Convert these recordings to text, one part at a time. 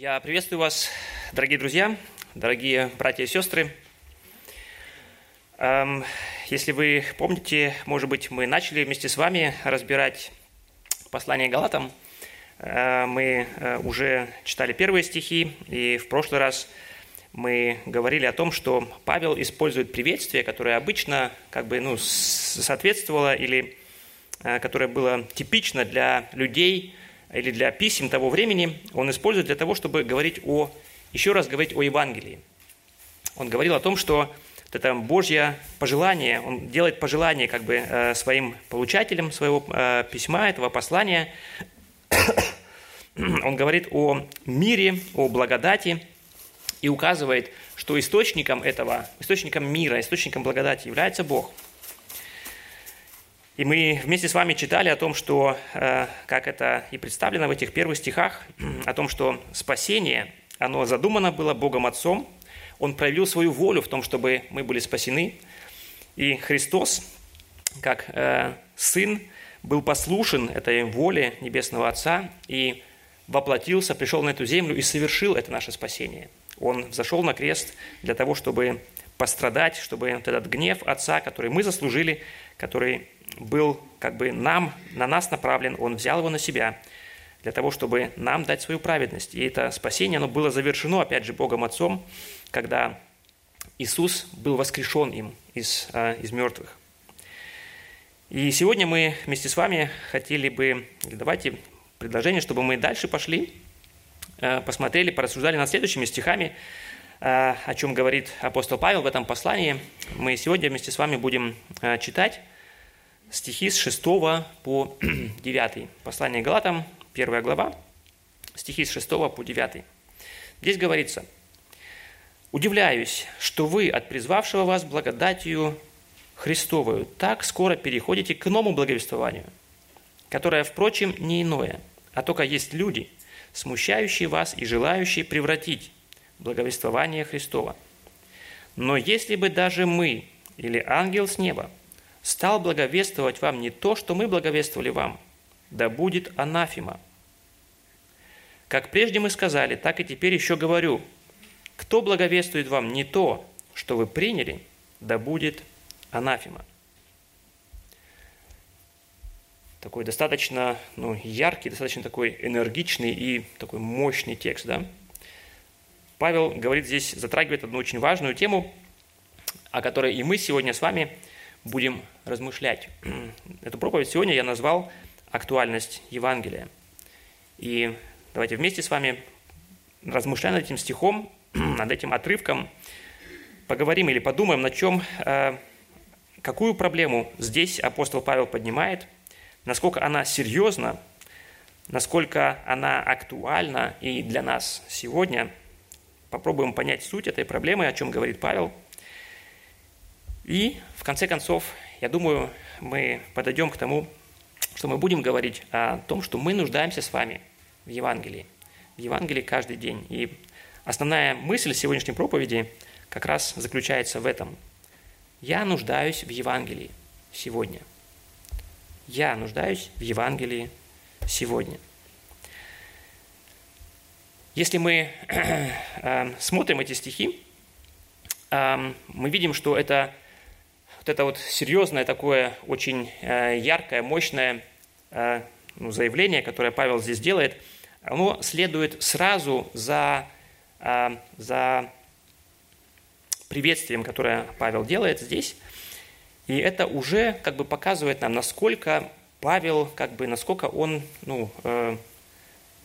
Я приветствую вас, дорогие друзья, дорогие братья и сестры. Эм, если вы помните, может быть, мы начали вместе с вами разбирать послание Галатам. Э, мы э, уже читали первые стихи, и в прошлый раз мы говорили о том, что Павел использует приветствие, которое обычно как бы, ну, соответствовало или э, которое было типично для людей, или для писем того времени он использует для того, чтобы говорить о, еще раз говорить о Евангелии. Он говорил о том, что это Божье пожелание, он делает пожелание как бы э, своим получателям своего э, письма, этого послания. Он говорит о мире, о благодати и указывает, что источником этого, источником мира, источником благодати является Бог – и мы вместе с вами читали о том, что, э, как это и представлено в этих первых стихах, о том, что спасение, оно задумано было Богом Отцом, Он проявил свою волю в том, чтобы мы были спасены, и Христос, как э, Сын, был послушен этой воле Небесного Отца и воплотился, пришел на эту землю и совершил это наше спасение. Он взошел на крест для того, чтобы пострадать, чтобы этот гнев Отца, который мы заслужили, который был как бы нам, на нас направлен, Он взял его на себя для того, чтобы нам дать свою праведность. И это спасение, оно было завершено, опять же, Богом Отцом, когда Иисус был воскрешен им из, а, из мертвых. И сегодня мы вместе с вами хотели бы, давайте предложение, чтобы мы дальше пошли, а, посмотрели, порассуждали над следующими стихами, а, о чем говорит апостол Павел в этом послании. Мы сегодня вместе с вами будем читать стихи с 6 по 9. Послание Галатам, 1 глава, стихи с 6 по 9. Здесь говорится, «Удивляюсь, что вы от призвавшего вас благодатью Христовую так скоро переходите к новому благовествованию, которое, впрочем, не иное, а только есть люди, смущающие вас и желающие превратить благовествование Христова. Но если бы даже мы или ангел с неба стал благовествовать вам не то, что мы благовествовали вам, да будет анафима. Как прежде мы сказали, так и теперь еще говорю, кто благовествует вам не то, что вы приняли, да будет анафима. Такой достаточно ну, яркий, достаточно такой энергичный и такой мощный текст. Да? Павел говорит здесь, затрагивает одну очень важную тему, о которой и мы сегодня с вами – будем размышлять. Эту проповедь сегодня я назвал «Актуальность Евангелия». И давайте вместе с вами, размышляя над этим стихом, над этим отрывком, поговорим или подумаем, на чем, э, какую проблему здесь апостол Павел поднимает, насколько она серьезна, насколько она актуальна и для нас сегодня. Попробуем понять суть этой проблемы, о чем говорит Павел – и, в конце концов, я думаю, мы подойдем к тому, что мы будем говорить о том, что мы нуждаемся с вами в Евангелии. В Евангелии каждый день. И основная мысль сегодняшней проповеди как раз заключается в этом. Я нуждаюсь в Евангелии сегодня. Я нуждаюсь в Евангелии сегодня. Если мы э, смотрим эти стихи, э, мы видим, что это это вот серьезное такое, очень э, яркое, мощное э, ну, заявление, которое Павел здесь делает, оно следует сразу за, э, за приветствием, которое Павел делает здесь. И это уже как бы показывает нам, насколько Павел, как бы, насколько он ну, э,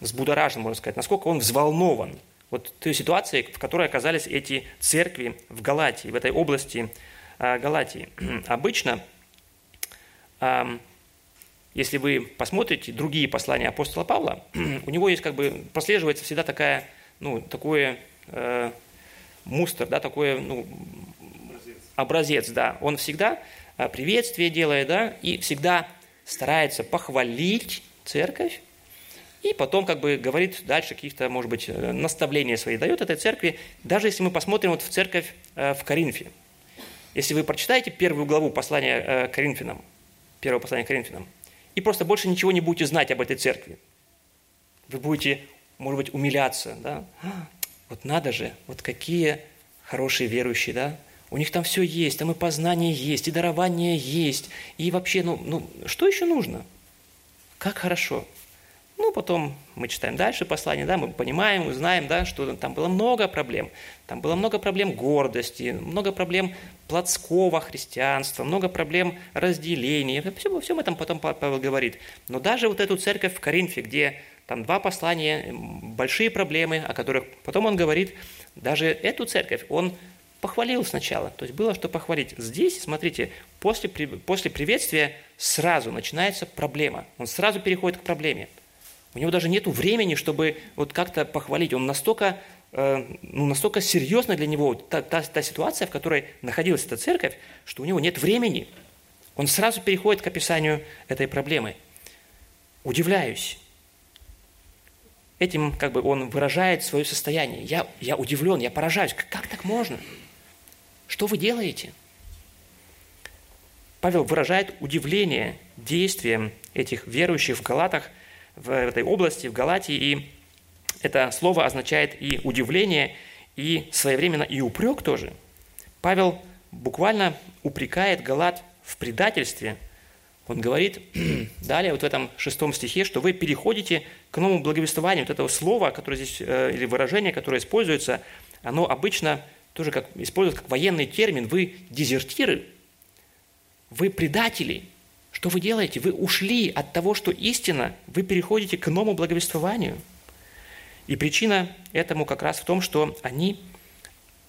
взбудоражен, можно сказать, насколько он взволнован вот той ситуации, в которой оказались эти церкви в Галатии, в этой области Галатии. Обычно, если вы посмотрите другие послания апостола Павла, у него есть как бы, прослеживается всегда такая, ну, такое э, мустер, да, такой ну, образец. образец, да. Он всегда э, приветствие делает, да, и всегда старается похвалить церковь, и потом как бы говорит дальше каких-то, может быть, э, наставления свои дает этой церкви. Даже если мы посмотрим вот в церковь в Коринфе, если вы прочитаете первую главу послания э, Коринфянам, первого послания Коринфянам, и просто больше ничего не будете знать об этой церкви, вы будете может быть, умиляться, да? «А, вот надо же, вот какие хорошие верующие, да? У них там все есть, там и познание есть, и дарование есть, и вообще, ну, ну что еще нужно? Как хорошо. Ну, потом мы читаем дальше послание, да, мы понимаем, узнаем, да, что там было много проблем. Там было много проблем гордости, много проблем плотского христианства, много проблем разделения. Все, во всем этом потом Павел говорит. Но даже вот эту церковь в Коринфе, где там два послания, большие проблемы, о которых потом он говорит, даже эту церковь он похвалил сначала. То есть было что похвалить. Здесь, смотрите, после, после приветствия сразу начинается проблема. Он сразу переходит к проблеме. У него даже нет времени, чтобы вот как-то похвалить. Он настолько, э, ну, настолько серьезно для него та, та, та ситуация, в которой находилась эта церковь, что у него нет времени. Он сразу переходит к описанию этой проблемы. Удивляюсь. Этим как бы он выражает свое состояние. Я, я удивлен, я поражаюсь. Как так можно? Что вы делаете? Павел выражает удивление действием этих верующих в Галатах – в этой области, в Галатии, и это слово означает и удивление, и своевременно и упрек тоже. Павел буквально упрекает Галат в предательстве. Он говорит далее, вот в этом шестом стихе, что вы переходите к новому благовествованию. Вот этого слова, которое здесь, э, или выражение, которое используется, оно обычно тоже как, используют как военный термин. Вы дезертиры, вы предатели – что вы делаете? Вы ушли от того, что истина, вы переходите к новому благовествованию. И причина этому как раз в том, что они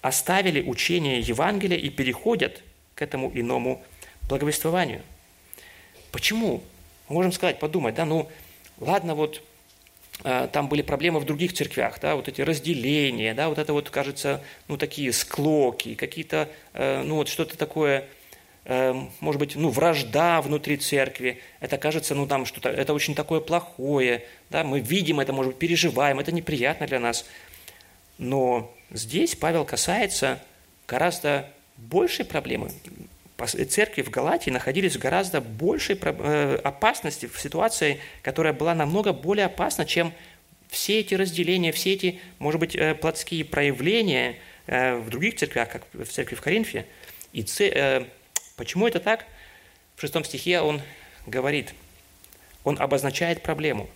оставили учение Евангелия и переходят к этому иному благовествованию. Почему? можем сказать, подумать, да, ну, ладно, вот э, там были проблемы в других церквях, да, вот эти разделения, да, вот это вот, кажется, ну, такие склоки, какие-то, э, ну, вот что-то такое может быть, ну, вражда внутри церкви, это кажется, ну, там что-то, это очень такое плохое, да, мы видим это, может быть, переживаем, это неприятно для нас. Но здесь Павел касается гораздо большей проблемы. Церкви в Галатии находились в гораздо большей э, опасности, в ситуации, которая была намного более опасна, чем все эти разделения, все эти, может быть, э, плотские проявления э, в других церквях, как в церкви в Коринфе. И Почему это так? В шестом стихе он говорит, он обозначает проблему.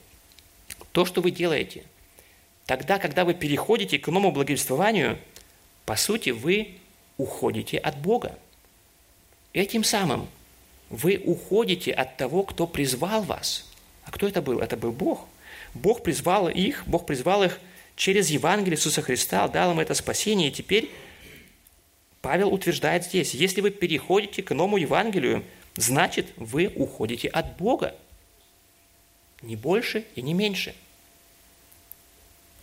То, что вы делаете, тогда, когда вы переходите к новому благовествованию, по сути, вы уходите от Бога. Этим самым вы уходите от того, кто призвал вас. А кто это был? Это был Бог. Бог призвал их, Бог призвал их через Евангелие Иисуса Христа, дал им это спасение, и теперь Павел утверждает здесь, если вы переходите к новому Евангелию, значит, вы уходите от Бога. Не больше и не меньше.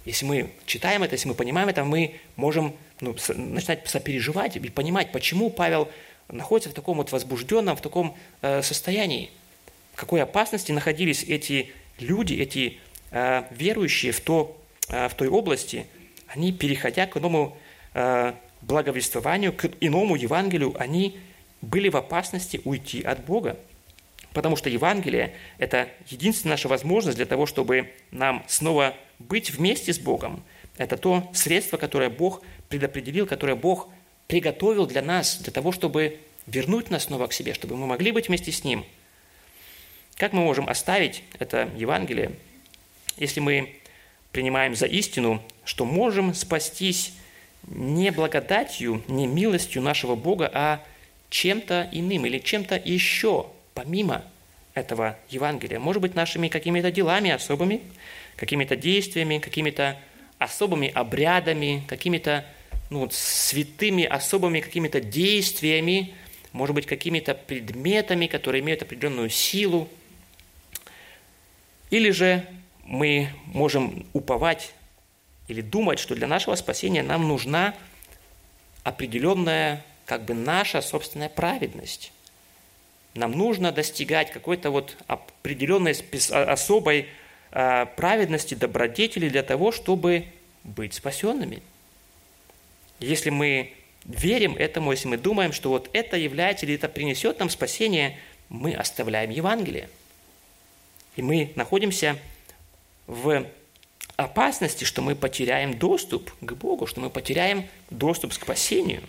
Если мы читаем это, если мы понимаем это, мы можем ну, начинать сопереживать и понимать, почему Павел находится в таком вот возбужденном, в таком э, состоянии. В какой опасности находились эти люди, эти э, верующие в, то, э, в той области, они, переходя к новому э, благовествованию, к иному Евангелию, они были в опасности уйти от Бога. Потому что Евангелие – это единственная наша возможность для того, чтобы нам снова быть вместе с Богом. Это то средство, которое Бог предопределил, которое Бог приготовил для нас, для того, чтобы вернуть нас снова к себе, чтобы мы могли быть вместе с Ним. Как мы можем оставить это Евангелие, если мы принимаем за истину, что можем спастись не благодатью, не милостью нашего Бога, а чем-то иным или чем-то еще, помимо этого Евангелия. Может быть, нашими какими-то делами особыми, какими-то действиями, какими-то особыми обрядами, какими-то ну, святыми особыми какими-то действиями, может быть, какими-то предметами, которые имеют определенную силу. Или же мы можем уповать или думать, что для нашего спасения нам нужна определенная, как бы наша собственная праведность. Нам нужно достигать какой-то вот определенной а, особой а, праведности, добродетели для того, чтобы быть спасенными. Если мы верим этому, если мы думаем, что вот это является или это принесет нам спасение, мы оставляем Евангелие. И мы находимся в опасности, что мы потеряем доступ к Богу, что мы потеряем доступ к спасению.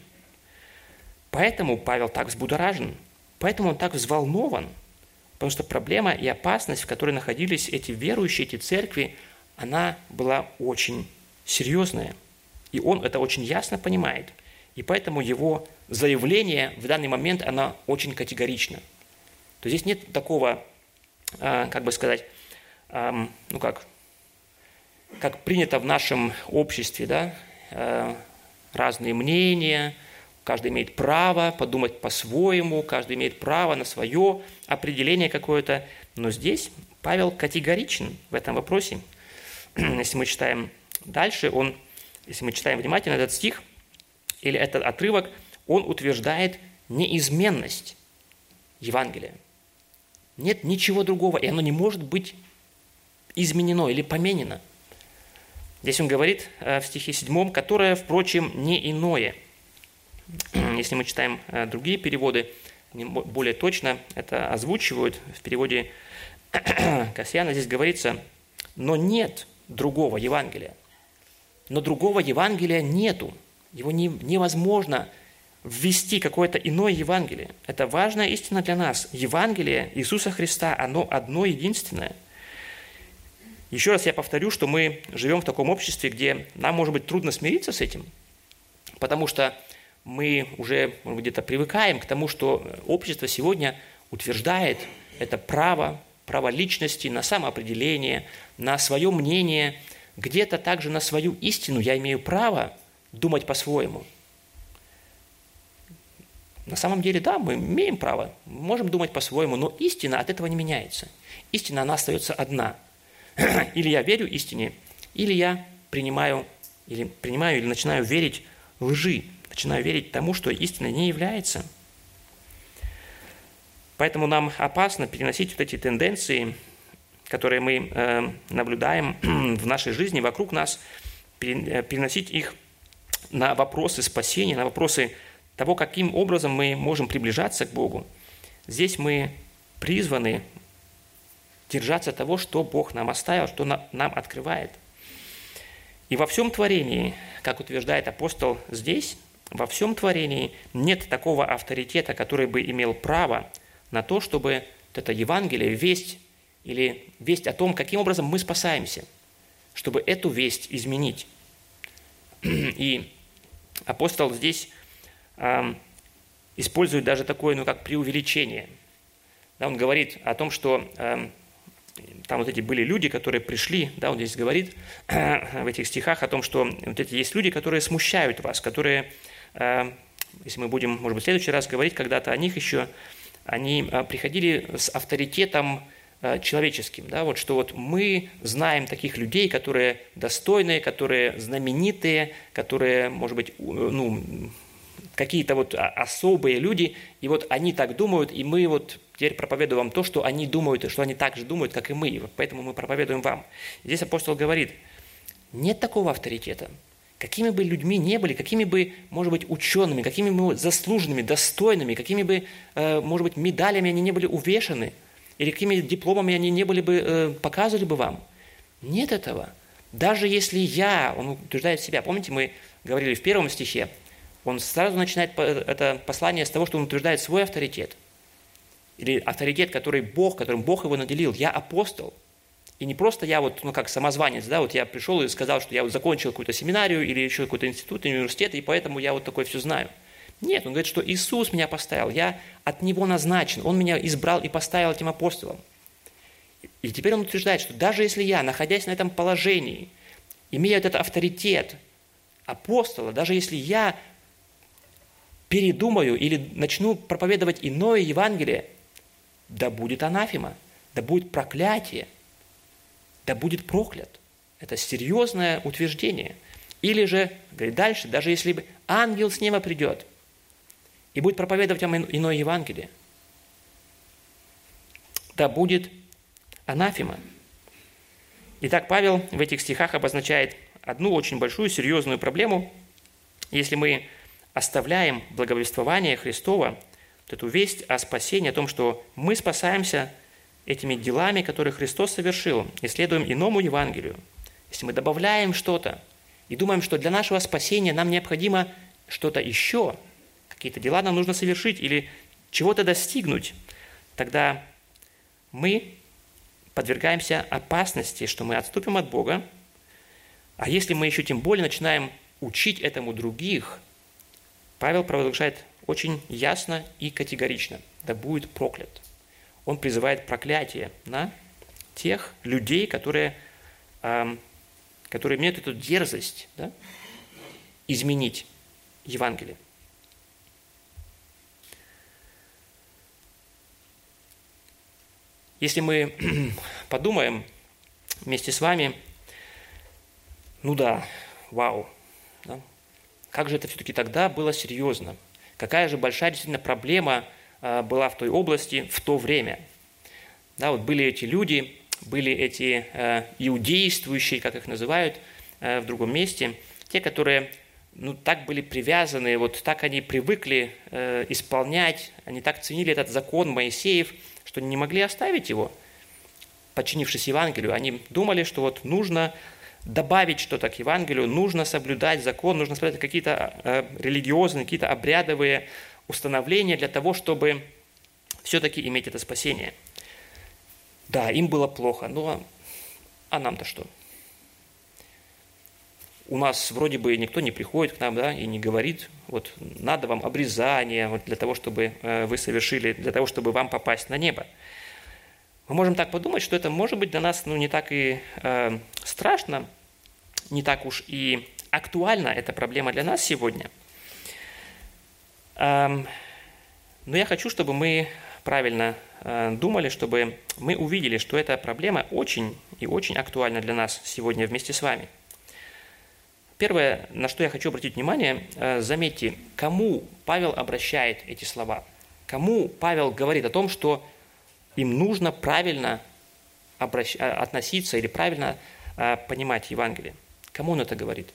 Поэтому Павел так взбудоражен, поэтому он так взволнован, потому что проблема и опасность, в которой находились эти верующие, эти церкви, она была очень серьезная. И он это очень ясно понимает. И поэтому его заявление в данный момент, оно очень категорично. То здесь нет такого, а, как бы сказать, ну как, как принято в нашем обществе, да, э, разные мнения, каждый имеет право подумать по-своему, каждый имеет право на свое определение какое-то. Но здесь Павел категоричен в этом вопросе. Если мы читаем дальше, он, если мы читаем внимательно этот стих или этот отрывок, он утверждает неизменность Евангелия. Нет ничего другого, и оно не может быть изменено или поменено. Здесь он говорит э, в стихе 7, которое, впрочем, не иное. Если мы читаем э, другие переводы, более точно это озвучивают. В переводе Касьяна здесь говорится, но нет другого Евангелия. Но другого Евангелия нету. Его не, невозможно ввести какое-то иное Евангелие. Это важная истина для нас. Евангелие Иисуса Христа, оно одно единственное – еще раз я повторю, что мы живем в таком обществе, где нам, может быть, трудно смириться с этим, потому что мы уже где-то привыкаем к тому, что общество сегодня утверждает это право, право личности на самоопределение, на свое мнение, где-то также на свою истину я имею право думать по-своему. На самом деле, да, мы имеем право, можем думать по-своему, но истина от этого не меняется. Истина, она остается одна – или я верю истине, или я принимаю или, принимаю, или начинаю верить лжи, начинаю верить тому, что истиной не является. Поэтому нам опасно переносить вот эти тенденции, которые мы э, наблюдаем в нашей жизни, вокруг нас, э, переносить их на вопросы спасения, на вопросы того, каким образом мы можем приближаться к Богу. Здесь мы призваны держаться того, что Бог нам оставил, что нам открывает. И во всем творении, как утверждает апостол здесь, во всем творении нет такого авторитета, который бы имел право на то, чтобы это Евангелие, весть или весть о том, каким образом мы спасаемся, чтобы эту весть изменить. И апостол здесь э, использует даже такое, ну, как преувеличение. Да, он говорит о том, что э, там вот эти были люди, которые пришли, да, он здесь говорит в этих стихах о том, что вот эти есть люди, которые смущают вас, которые, э, если мы будем, может быть, в следующий раз говорить когда-то о них еще, они э, приходили с авторитетом э, человеческим, да, вот что вот мы знаем таких людей, которые достойные, которые знаменитые, которые, может быть, ну, какие-то вот особые люди, и вот они так думают, и мы вот теперь проповедуем вам то, что они думают, и что они так же думают, как и мы, поэтому мы проповедуем вам. Здесь апостол говорит, нет такого авторитета. Какими бы людьми не были, какими бы, может быть, учеными, какими бы заслуженными, достойными, какими бы, э, может быть, медалями они не были увешаны, или какими дипломами они не были бы, э, показывали бы вам. Нет этого. Даже если я, он утверждает себя, помните, мы говорили в первом стихе, он сразу начинает это послание с того, что он утверждает свой авторитет. Или авторитет, который Бог, которым Бог его наделил. Я апостол. И не просто я вот, ну как самозванец, да, вот я пришел и сказал, что я вот закончил какую-то семинарию или еще какой-то институт, университет, и поэтому я вот такое все знаю. Нет, он говорит, что Иисус меня поставил, я от Него назначен, Он меня избрал и поставил этим апостолом. И теперь он утверждает, что даже если я, находясь на этом положении, имея этот авторитет апостола, даже если я передумаю или начну проповедовать иное Евангелие, да будет анафема, да будет проклятие, да будет проклят. Это серьезное утверждение. Или же, говорит дальше, даже если бы ангел с неба придет и будет проповедовать вам иное Евангелие, да будет анафема. Итак, Павел в этих стихах обозначает одну очень большую, серьезную проблему. Если мы оставляем благовествование Христова, вот эту весть о спасении, о том, что мы спасаемся этими делами, которые Христос совершил, и следуем иному Евангелию, если мы добавляем что-то и думаем, что для нашего спасения нам необходимо что-то еще, какие-то дела нам нужно совершить или чего-то достигнуть, тогда мы подвергаемся опасности, что мы отступим от Бога, а если мы еще тем более начинаем учить этому других, Павел провозглашает очень ясно и категорично, да будет проклят. Он призывает проклятие на тех людей, которые, эм, которые имеют эту дерзость да, изменить Евангелие. Если мы подумаем вместе с вами, ну да, вау, да, как же это все-таки тогда было серьезно? Какая же большая действительно проблема а, была в той области в то время? Да, вот были эти люди, были эти э, иудействующие, как их называют э, в другом месте, те, которые ну, так были привязаны, вот так они привыкли э, исполнять, они так ценили этот закон Моисеев, что не могли оставить его, подчинившись Евангелию. Они думали, что вот нужно добавить что-то к Евангелию, нужно соблюдать закон, нужно соблюдать какие-то э, религиозные, какие-то обрядовые установления для того, чтобы все-таки иметь это спасение. Да, им было плохо, но а нам-то что? у нас вроде бы никто не приходит к нам, да, и не говорит, вот надо вам обрезание вот для того, чтобы э, вы совершили, для того, чтобы вам попасть на небо. Мы можем так подумать, что это может быть для нас ну, не так и э, страшно, не так уж и актуальна эта проблема для нас сегодня. Эм, но я хочу, чтобы мы правильно э, думали, чтобы мы увидели, что эта проблема очень и очень актуальна для нас сегодня вместе с вами – Первое, на что я хочу обратить внимание, э, заметьте, кому Павел обращает эти слова. Кому Павел говорит о том, что им нужно правильно обращ... Э, относиться или правильно э, понимать Евангелие. Кому он это говорит?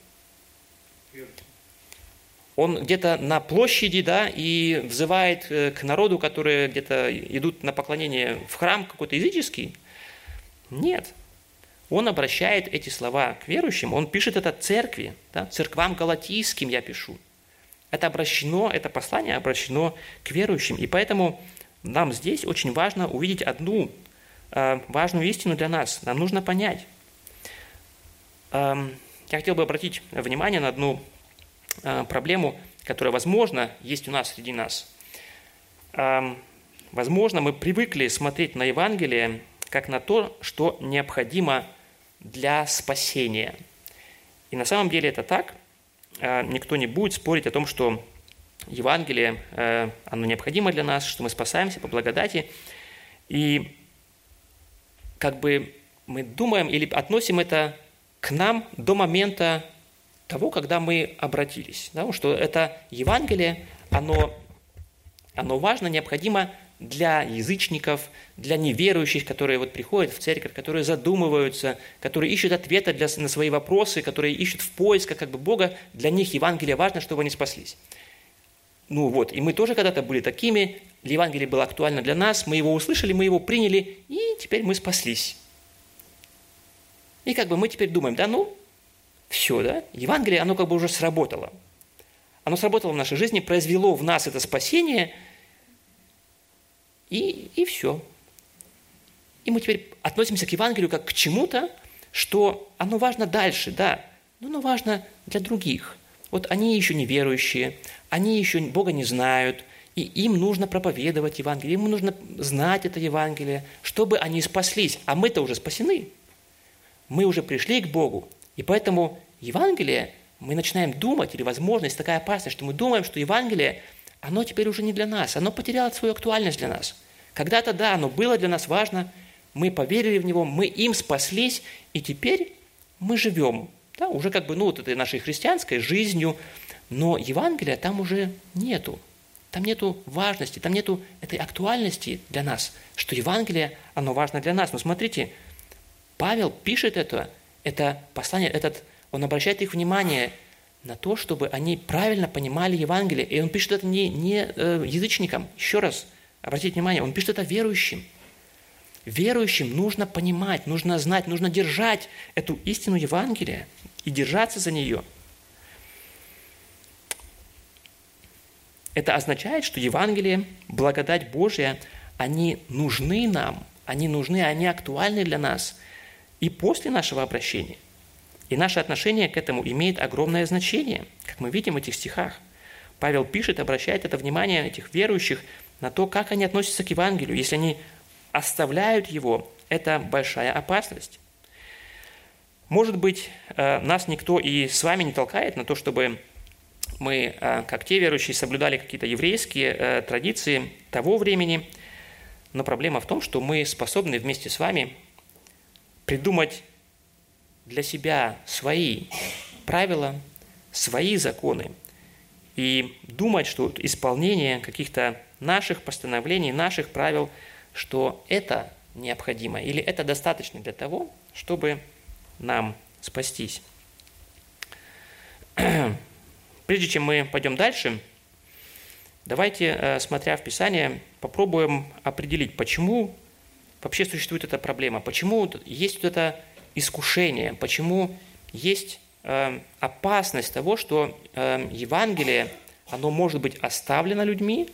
Он где-то на площади, да, и взывает к народу, которые где-то идут на поклонение в храм какой-то языческий? Нет он обращает эти слова к верующим, он пишет это церкви, да, церквам галатийским я пишу. Это обращено, это послание обращено к верующим. И поэтому нам здесь очень важно увидеть одну э, важную истину для нас. Нам нужно понять. Э, я хотел бы обратить внимание на одну э, проблему, которая, возможно, есть у нас среди нас. Э, возможно, мы привыкли смотреть на Евангелие как на то, что необходимо для спасения. И на самом деле это так. А, никто не будет спорить о том, что Евангелие, э, оно необходимо для нас, что мы спасаемся по благодати. И как бы мы думаем или относим это к нам до момента того, когда мы обратились. Да, что это Евангелие, оно, оно важно, необходимо для язычников, для неверующих, которые вот приходят в церковь, которые задумываются, которые ищут ответы для, на свои вопросы, которые ищут в поисках как бы Бога, для них Евангелие важно, чтобы они спаслись. Ну вот, и мы тоже когда-то были такими, Евангелие было актуально для нас, мы его услышали, мы его приняли, и теперь мы спаслись. И как бы мы теперь думаем, да ну, все, да, Евангелие, оно как бы уже сработало. Оно сработало в нашей жизни, произвело в нас это спасение – и, и все. И мы теперь относимся к Евангелию как к чему-то, что оно важно дальше, да, но оно важно для других. Вот они еще не верующие, они еще Бога не знают, и им нужно проповедовать Евангелие, им нужно знать это Евангелие, чтобы они спаслись. А мы-то уже спасены. Мы уже пришли к Богу. И поэтому Евангелие, мы начинаем думать, или возможность такая опасность, что мы думаем, что Евангелие – оно теперь уже не для нас, оно потеряло свою актуальность для нас. Когда-то, да, оно было для нас важно, мы поверили в него, мы им спаслись, и теперь мы живем, да, уже как бы, ну, вот этой нашей христианской жизнью, но Евангелия там уже нету. Там нету важности, там нету этой актуальности для нас, что Евангелие, оно важно для нас. Но смотрите, Павел пишет это, это послание, этот, он обращает их внимание – на то, чтобы они правильно понимали Евангелие. И он пишет это не, не э, язычникам, еще раз, обратите внимание, он пишет это верующим. Верующим нужно понимать, нужно знать, нужно держать эту истину Евангелия и держаться за нее. Это означает, что Евангелие, благодать Божья, они нужны нам, они нужны, они актуальны для нас и после нашего обращения. И наше отношение к этому имеет огромное значение, как мы видим в этих стихах. Павел пишет, обращает это внимание этих верующих на то, как они относятся к Евангелию. Если они оставляют его, это большая опасность. Может быть, э, нас никто и с вами не толкает на то, чтобы мы, э, как те верующие, соблюдали какие-то еврейские э, традиции того времени, но проблема в том, что мы способны вместе с вами придумать для себя свои правила, свои законы и думать, что исполнение каких-то наших постановлений, наших правил, что это необходимо или это достаточно для того, чтобы нам спастись. Прежде чем мы пойдем дальше, давайте, э, смотря в Писание, попробуем определить, почему вообще существует эта проблема, почему есть вот это искушение, почему есть э, опасность того, что э, Евангелие, оно может быть оставлено людьми,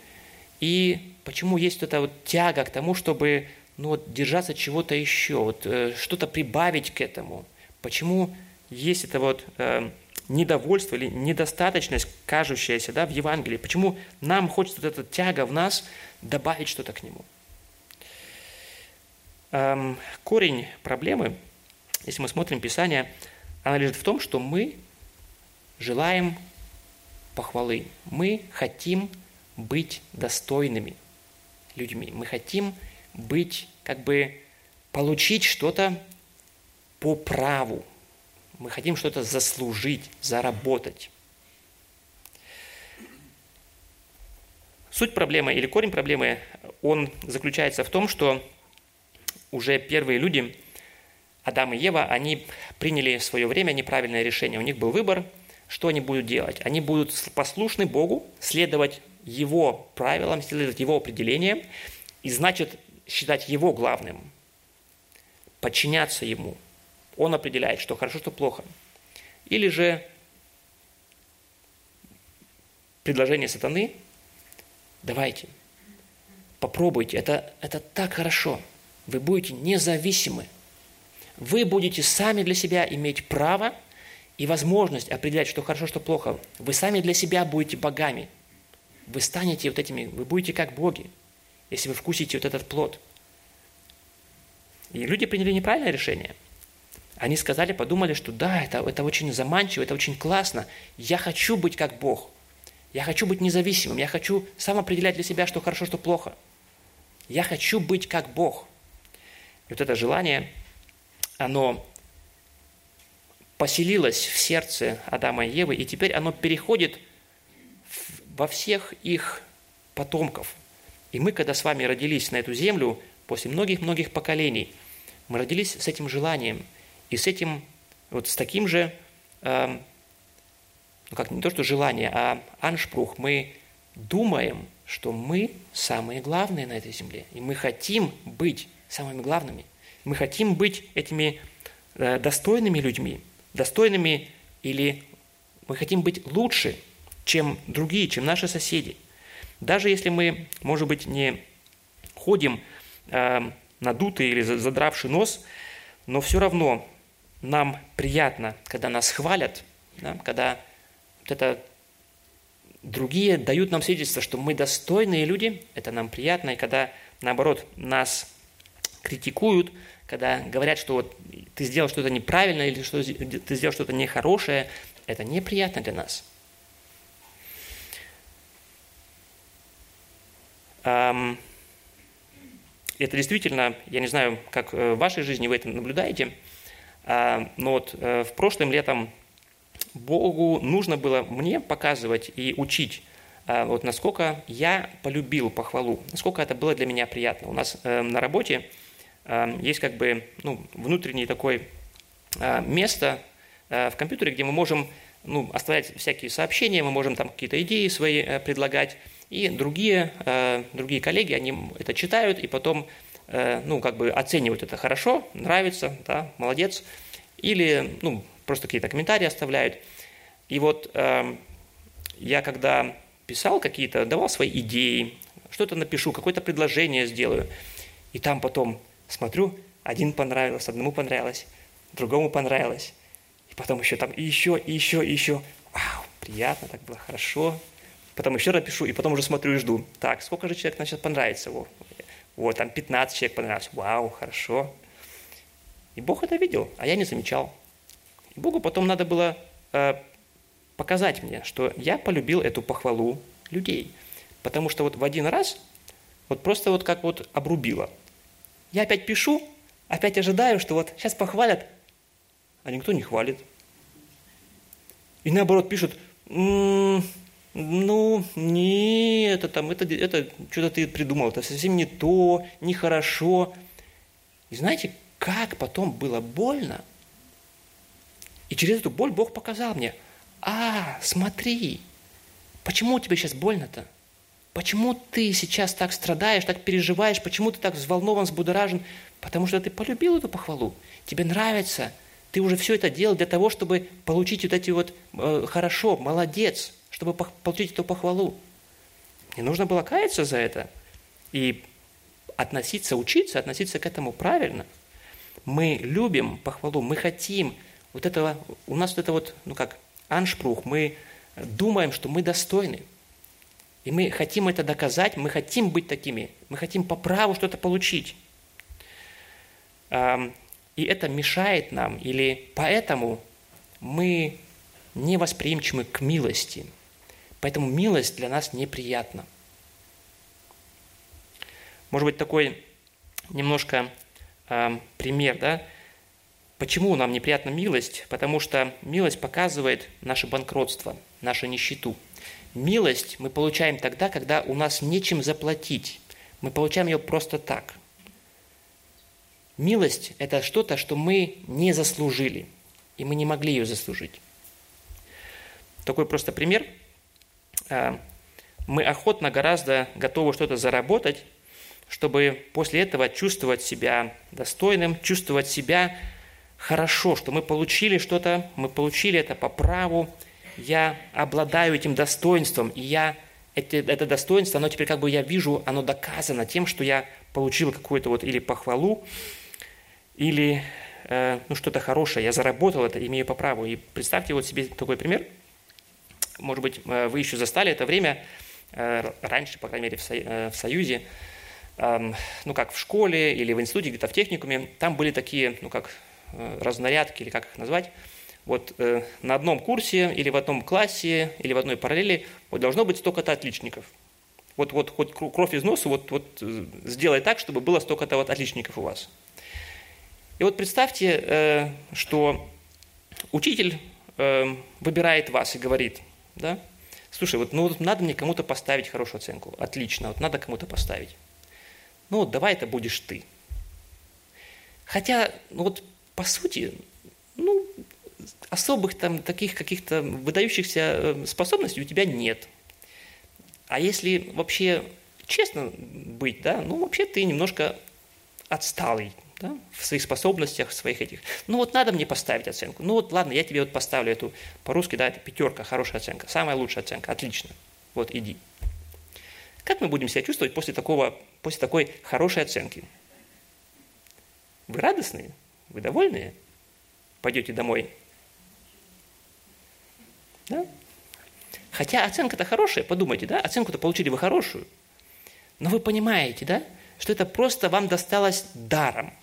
и почему есть вот эта вот тяга к тому, чтобы ну, вот, держаться чего-то еще, вот, э, что-то прибавить к этому. Почему есть это вот э, недовольство или недостаточность, кажущаяся да, в Евангелии? Почему нам хочется вот эта тяга в нас добавить что-то к нему? Эм, корень проблемы – если мы смотрим Писание, она лежит в том, что мы желаем похвалы. Мы хотим быть достойными людьми. Мы хотим быть, как бы, получить что-то по праву. Мы хотим что-то заслужить, заработать. Суть проблемы или корень проблемы, он заключается в том, что уже первые люди – Адам и Ева, они приняли в свое время неправильное решение. У них был выбор, что они будут делать. Они будут послушны Богу, следовать Его правилам, следовать Его определениям, и значит считать Его главным, подчиняться Ему. Он определяет, что хорошо, что плохо. Или же предложение сатаны, давайте, попробуйте, это, это так хорошо, вы будете независимы – вы будете сами для себя иметь право и возможность определять, что хорошо, что плохо. Вы сами для себя будете богами. Вы станете вот этими, вы будете как боги, если вы вкусите вот этот плод. И люди приняли неправильное решение. Они сказали, подумали, что да, это, это очень заманчиво, это очень классно. Я хочу быть как Бог. Я хочу быть независимым. Я хочу сам определять для себя, что хорошо, что плохо. Я хочу быть как Бог. И вот это желание – оно поселилось в сердце Адама и Евы, и теперь оно переходит во всех их потомков. И мы, когда с вами родились на эту землю, после многих-многих поколений, мы родились с этим желанием и с этим, вот с таким же, э, ну как не то что желание, а аншпрух, мы думаем, что мы самые главные на этой земле, и мы хотим быть самыми главными. Мы хотим быть этими э, достойными людьми, достойными или мы хотим быть лучше, чем другие, чем наши соседи. Даже если мы, может быть, не ходим э, надутый или задравший нос, но все равно нам приятно, когда нас хвалят, да, когда вот это другие дают нам свидетельство, что мы достойные люди, это нам приятно, и когда, наоборот, нас критикуют, когда говорят, что вот ты сделал что-то неправильно или что ты сделал что-то нехорошее, это неприятно для нас. Это действительно, я не знаю, как э, в вашей жизни вы это наблюдаете, а, но вот э, в прошлом летом Богу нужно было мне показывать и учить, а, вот насколько я полюбил похвалу, насколько это было для меня приятно. У нас э, на работе Эм, есть как бы ну, внутреннее такое э, место э, в компьютере, где мы можем ну, оставлять всякие сообщения, мы можем там какие-то идеи свои предлагать, и другие, другие коллеги, они это читают, и потом э, ну, как бы оценивают это хорошо, нравится, да, молодец, или, ну, просто какие-то комментарии оставляют. И вот э, я когда писал какие-то, давал свои идеи, что-то напишу, какое-то предложение сделаю, и там потом смотрю, один понравилось, одному понравилось, другому понравилось, и потом еще там и еще, и еще, и еще. Вау, приятно, так было хорошо. Потом еще раз пишу, и потом уже смотрю и жду. Так, сколько же человек значит понравится? Во, вот, там 15 человек понравилось. Вау, хорошо. И Бог это видел, а я не замечал. И Богу потом надо было э, показать мне, что я полюбил эту похвалу людей. Потому что вот в один раз, вот просто вот как вот обрубило. Я опять пишу, опять ожидаю, что вот сейчас похвалят, а никто не хвалит. И наоборот пишут, м-м, ну, не, это там, это, это что-то ты придумал, это совсем не то, нехорошо. И знаете, как потом было больно? И через эту боль Бог показал мне, а, смотри, почему тебе сейчас больно-то? Почему ты сейчас так страдаешь, так переживаешь, почему ты так взволнован, взбудоражен? Потому что ты полюбил эту похвалу, тебе нравится, ты уже все это делал для того, чтобы получить вот эти вот э, хорошо, молодец, чтобы получить эту похвалу. Не нужно было каяться за это и относиться, учиться, относиться к этому правильно. Мы любим похвалу, мы хотим вот этого, у нас вот это вот, ну как, аншпрух, мы думаем, что мы достойны. И мы хотим это доказать, мы хотим быть такими, мы хотим по праву что-то получить. И это мешает нам, или поэтому мы не восприимчивы к милости. Поэтому милость для нас неприятна. Может быть, такой немножко э, пример, да? Почему нам неприятна милость? Потому что милость показывает наше банкротство, нашу нищету. Милость мы получаем тогда, когда у нас нечем заплатить. Мы получаем ее просто так. Милость – это что-то, что мы не заслужили, и мы не могли ее заслужить. Такой просто пример. А, мы охотно гораздо готовы что-то заработать, чтобы после этого чувствовать себя достойным, чувствовать себя хорошо, что мы получили что-то, мы получили это по праву, я обладаю этим достоинством, и я это, это достоинство, оно теперь как бы я вижу, оно доказано тем, что я получил какую-то вот или похвалу, или э, ну, что-то хорошее, я заработал это, имею по праву. И представьте вот себе такой пример. Может быть, э, вы еще застали это время, э, раньше, по крайней мере, в, э, в Союзе, э, ну, как в школе или в институте, где-то в техникуме, там были такие, ну, как э, разнарядки, или как их назвать, вот э, на одном курсе или в одном классе или в одной параллели вот должно быть столько-то отличников. Вот, вот хоть кровь из носа, вот, вот э, сделай так, чтобы было столько-то вот отличников у вас. И вот представьте, э, что учитель э, выбирает вас и говорит, да, слушай, вот ну, надо мне кому-то поставить хорошую оценку. Отлично, вот надо кому-то поставить. Ну вот давай это будешь ты. Хотя, ну вот по сути, ну, особых там таких каких-то выдающихся э, способностей у тебя нет. А если вообще честно быть, да, ну вообще ты немножко отсталый, да, в своих способностях, в своих этих. Ну вот надо мне поставить оценку. Ну вот ладно, я тебе вот поставлю эту по-русски, да, это пятерка, хорошая оценка, самая лучшая оценка, отлично. Вот иди. Как мы будем себя чувствовать после, такого, после такой хорошей оценки? Вы радостные? Вы довольные? Пойдете домой? Да? Хотя оценка-то хорошая, подумайте, да, оценку-то получили вы хорошую. Но вы понимаете, да, что это просто вам досталось даром.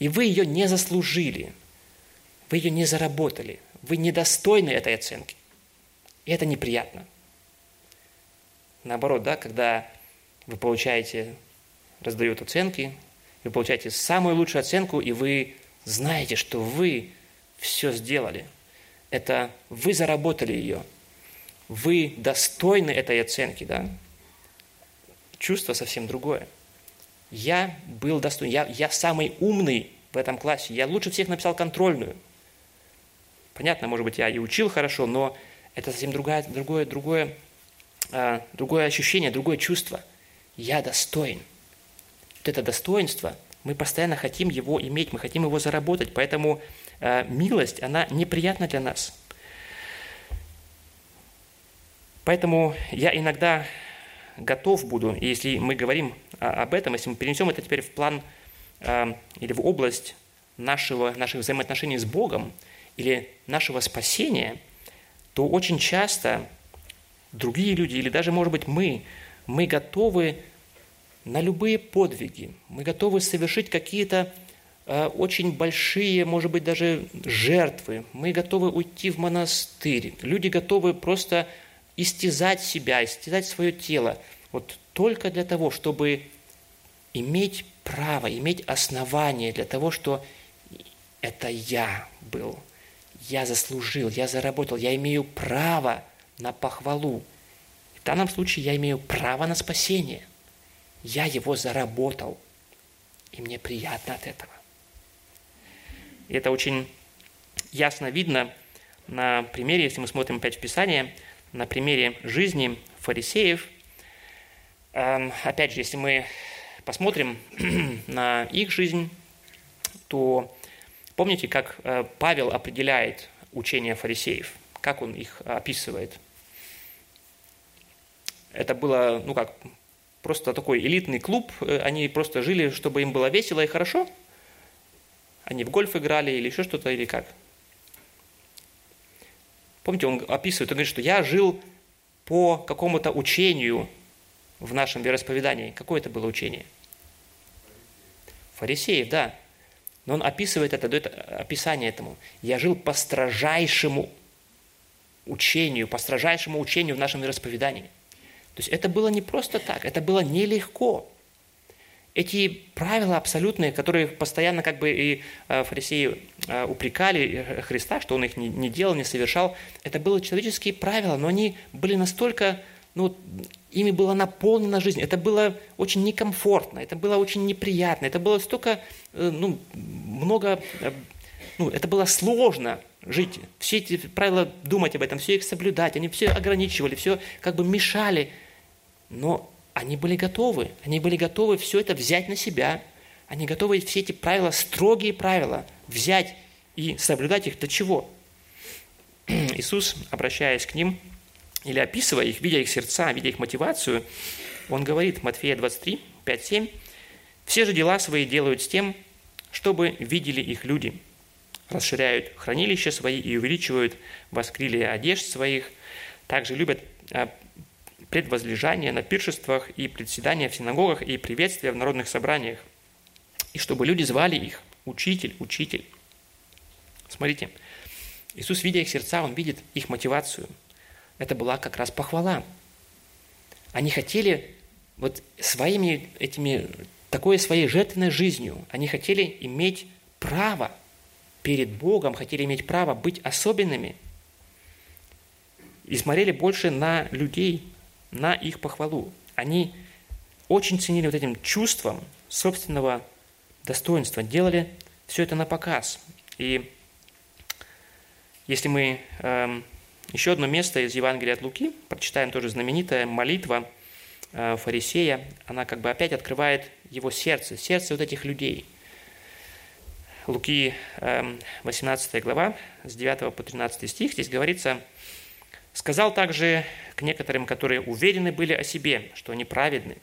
И вы ее не заслужили. Вы ее не заработали. Вы недостойны этой оценки. И это неприятно. Наоборот, да, когда вы получаете, раздают оценки, вы получаете самую лучшую оценку, и вы знаете, что вы все сделали. Это вы заработали ее. Вы достойны этой оценки, да? Чувство совсем другое. Я был достоин, я, я самый умный в этом классе, я лучше всех написал контрольную. Понятно, может быть, я и учил хорошо, но это совсем другое, другое, другое, а, другое ощущение, другое чувство. Я достоин. вот это достоинство, мы постоянно хотим его иметь, мы хотим его заработать, поэтому э, милость, она неприятна для нас. Поэтому я иногда готов буду, и если мы говорим об этом, если мы перенесем это теперь в план э, или в область нашего, наших взаимоотношений с Богом или нашего спасения, то очень часто другие люди, или даже, может быть, мы, мы готовы на любые подвиги, мы готовы совершить какие-то э, очень большие, может быть, даже жертвы. Мы готовы уйти в монастырь. Люди готовы просто истязать себя, истязать свое тело. Вот только для того, чтобы иметь право, иметь основание для того, что это я был, я заслужил, я заработал, я имею право на похвалу. В данном случае я имею право на спасение. Я его заработал, и мне приятно от этого. И это очень ясно видно на примере, если мы смотрим опять в Писание, на примере жизни фарисеев. Эм, опять же, если мы посмотрим на их жизнь, то помните, как э, Павел определяет учение фарисеев, как он их описывает. Это было, ну как, просто такой элитный клуб, э, они просто жили, чтобы им было весело и хорошо. Они в гольф играли или еще что-то, или как. Помните, он описывает, он говорит, что я жил по какому-то учению в нашем вероисповедании. Какое это было учение? Фарисеев, да. Но он описывает это, дает описание этому. Я жил по строжайшему учению, по строжайшему учению в нашем вероисповедании. То есть это было не просто так, это было нелегко. Эти правила абсолютные, которые постоянно как бы и э, фарисеи э, упрекали э, Христа, что он их не делал, не совершал, это были человеческие правила, но они были настолько, ну, ими была наполнена жизнь. Это было очень некомфортно, это было очень неприятно, это было столько, ну, много, ну, это было сложно жить. Все эти правила, думать об этом, все их соблюдать, они все ограничивали, все как бы мешали. Но они были готовы, они были готовы все это взять на себя, они готовы все эти правила, строгие правила, взять и соблюдать их. Для чего? Иисус, обращаясь к ним, или описывая их, видя их сердца, видя их мотивацию, он говорит, Матфея 23, 5, 7, «Все же дела свои делают с тем, чтобы видели их люди, расширяют хранилища свои и увеличивают воскрилие одежд своих, также любят предвозлежания на пиршествах и председания в синагогах и приветствия в народных собраниях. И чтобы люди звали их «Учитель, Учитель». Смотрите, Иисус, видя их сердца, Он видит их мотивацию. Это была как раз похвала. Они хотели вот своими этими, такой своей жертвенной жизнью, они хотели иметь право перед Богом, хотели иметь право быть особенными. И смотрели больше на людей, на их похвалу. Они очень ценили вот этим чувством собственного достоинства, делали все это на показ. И если мы э, еще одно место из Евангелия от Луки, прочитаем тоже знаменитая молитва э, фарисея, она как бы опять открывает его сердце, сердце вот этих людей. Луки э, 18 глава, с 9 по 13 стих, здесь говорится – Сказал также к некоторым, которые уверены были о себе, что они праведны.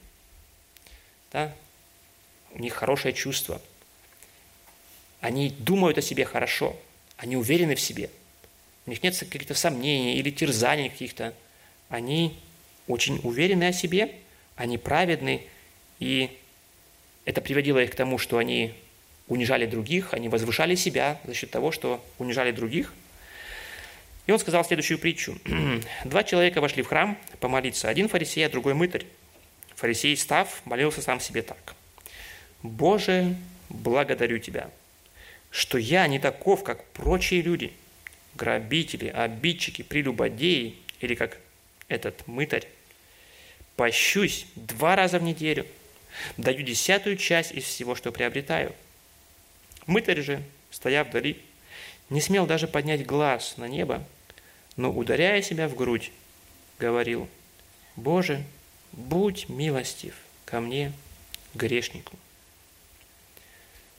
Да? У них хорошее чувство. Они думают о себе хорошо. Они уверены в себе. У них нет каких-то сомнений или терзаний каких-то. Они очень уверены о себе, они праведны, и это приводило их к тому, что они унижали других, они возвышали себя за счет того, что унижали других – и он сказал следующую притчу. Два человека вошли в храм помолиться. Один фарисей, а другой мытарь. Фарисей, став, молился сам себе так. «Боже, благодарю Тебя, что я не таков, как прочие люди, грабители, обидчики, прелюбодеи, или как этот мытарь. Пощусь два раза в неделю, даю десятую часть из всего, что приобретаю. Мытарь же, стоя вдали, не смел даже поднять глаз на небо, но, ударяя себя в грудь, говорил, «Боже, будь милостив ко мне, грешнику».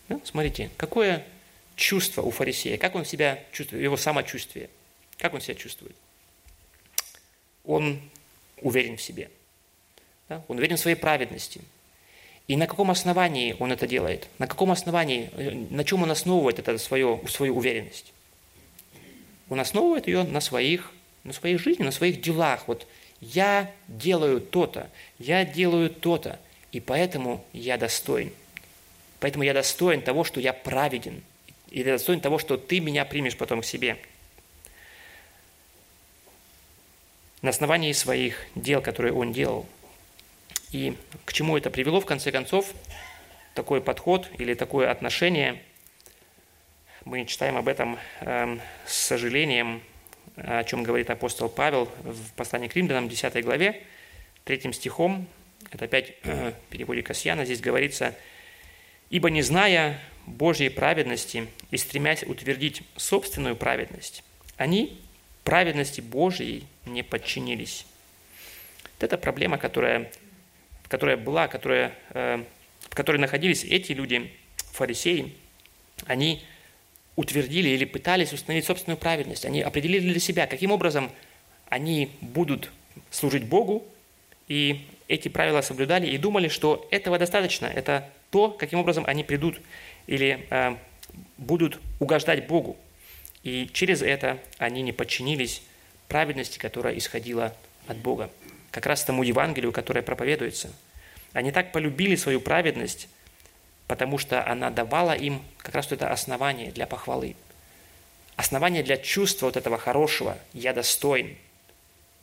Да? Смотрите, какое чувство у фарисея, как он себя чувствует, его самочувствие, как он себя чувствует. Он уверен в себе, да? он уверен в своей праведности. И на каком основании он это делает? На каком основании, на чем он основывает это свое, свою уверенность? Он основывает ее на своих, на своей жизни, на своих делах. Вот я делаю то-то, я делаю то-то, и поэтому я достоин. Поэтому я достоин того, что я праведен. И я достоин того, что ты меня примешь потом к себе. На основании своих дел, которые он делал. И к чему это привело, в конце концов, такой подход или такое отношение. Мы читаем об этом э, с сожалением, о чем говорит апостол Павел в послании к Римлянам, 10 главе, третьим стихом. Это опять э, в переводе Касьяна. Здесь говорится – Ибо не зная Божьей праведности и стремясь утвердить собственную праведность, они праведности Божьей не подчинились. Вот это проблема, которая, которая была, которая, э, в которой находились эти люди, фарисеи. Они утвердили или пытались установить собственную праведность. Они определили для себя, каким образом они будут служить Богу, и эти правила соблюдали и думали, что этого достаточно, это то, каким образом они придут или э, будут угождать Богу. И через это они не подчинились праведности, которая исходила от Бога. Как раз тому Евангелию, которое проповедуется. Они так полюбили свою праведность, потому что она давала им как раз это основание для похвалы. Основание для чувства вот этого хорошего. Я достоин,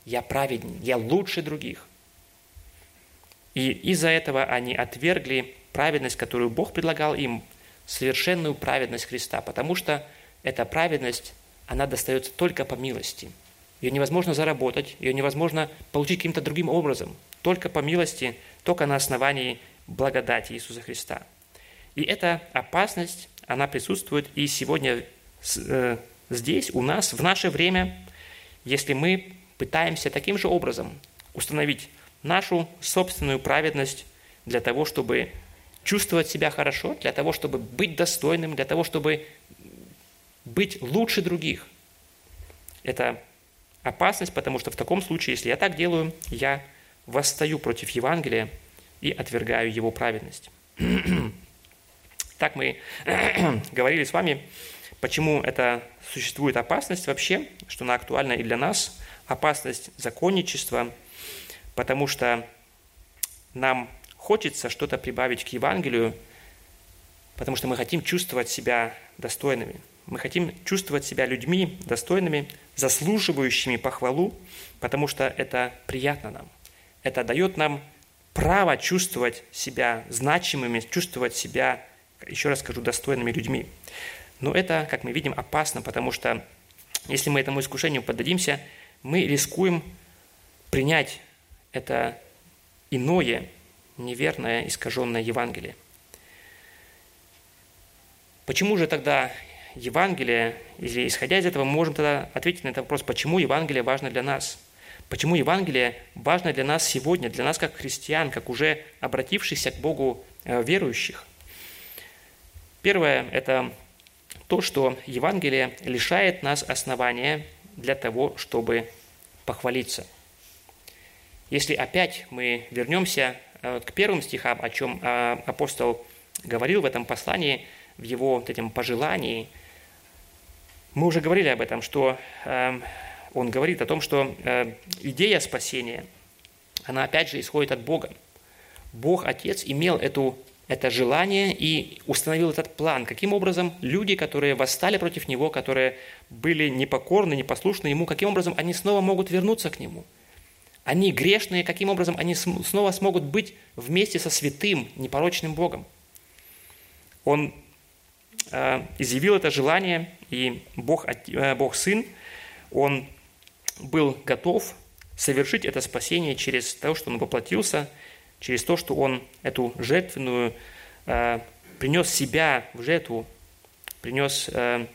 я праведен, я лучше других. И из-за этого они отвергли праведность, которую Бог предлагал им, совершенную праведность Христа, потому что эта праведность, она достается только по милости. Ее невозможно заработать, ее невозможно получить каким-то другим образом, только по милости, только на основании благодати Иисуса Христа. И эта опасность, она присутствует и сегодня э, здесь, у нас, в наше время, если мы пытаемся таким же образом установить нашу собственную праведность для того, чтобы чувствовать себя хорошо, для того, чтобы быть достойным, для того, чтобы быть лучше других. Это опасность, потому что в таком случае, если я так делаю, я восстаю против Евангелия и отвергаю его праведность. Так мы говорили с вами, почему это существует опасность вообще, что она актуальна и для нас, опасность законничества, потому что нам хочется что-то прибавить к Евангелию, потому что мы хотим чувствовать себя достойными. Мы хотим чувствовать себя людьми достойными, заслуживающими похвалу, потому что это приятно нам. Это дает нам право чувствовать себя значимыми, чувствовать себя, еще раз скажу, достойными людьми. Но это, как мы видим, опасно, потому что если мы этому искушению поддадимся, мы рискуем принять это иное, неверное, искаженное Евангелие. Почему же тогда Евангелие, или исходя из этого, мы можем тогда ответить на этот вопрос, почему Евангелие важно для нас? Почему Евангелие важно для нас сегодня, для нас как христиан, как уже обратившихся к Богу э, верующих? Первое – это то, что Евангелие лишает нас основания для того, чтобы похвалиться. Если опять мы вернемся Э, к первым стихам, о чем э, апостол говорил в этом послании, в его вот этим пожелании, мы уже говорили об этом, что э, он говорит о том, что идея спасения, она опять же исходит от Бога. Бог Отец имел эту, это желание и установил этот план. Каким образом люди, которые восстали против Него, которые были непокорны, непослушны Ему, каким образом они снова могут вернуться к Нему – они грешные, каким образом они снова смогут быть вместе со святым, непорочным Богом. Он э, изъявил это желание, и Бог, э, Бог Сын, Он был готов совершить это спасение через то, что Он воплотился, через то, что Он эту жертвенную, э, принес себя в жертву, принес э,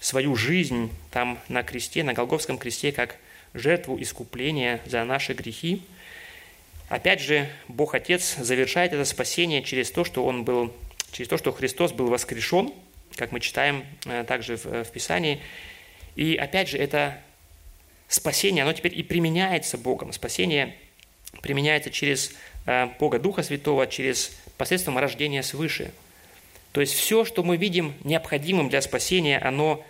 свою жизнь там на кресте, на Голговском кресте, как жертву искупления за наши грехи. Опять же, Бог Отец завершает это спасение через то, что Он был через то, что Христос был воскрешен, как мы читаем э, также в, в Писании. И опять же, это спасение, оно теперь и применяется Богом. Спасение применяется через Бога Духа Святого, через посредством рождения свыше. То есть все, что мы видим необходимым для спасения, оно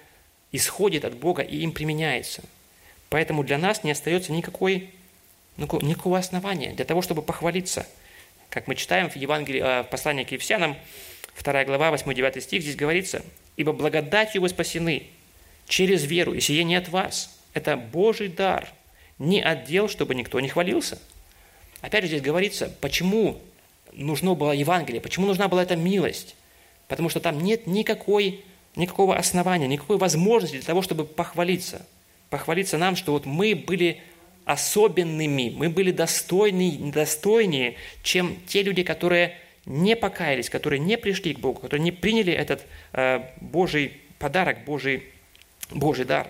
исходит от Бога и им применяется. Поэтому для нас не остается никакой, ну, никакого основания для того, чтобы похвалиться. Как мы читаем в Евангелии, э, в послании к Ефесянам, 2 глава, 8-9 стих, здесь говорится, «Ибо благодатью вы спасены через веру, и сие не от вас. Это Божий дар, не отдел, чтобы никто не хвалился». Опять же здесь говорится, почему нужно было Евангелие, почему нужна была эта милость. Потому что там нет никакой, никакого основания, никакой возможности для того, чтобы похвалиться. Похвалиться нам, что вот мы были особенными, мы были достойны, достойнее, чем те люди, которые не покаялись, которые не пришли к Богу, которые не приняли этот э, Божий подарок, Божий, Божий дар.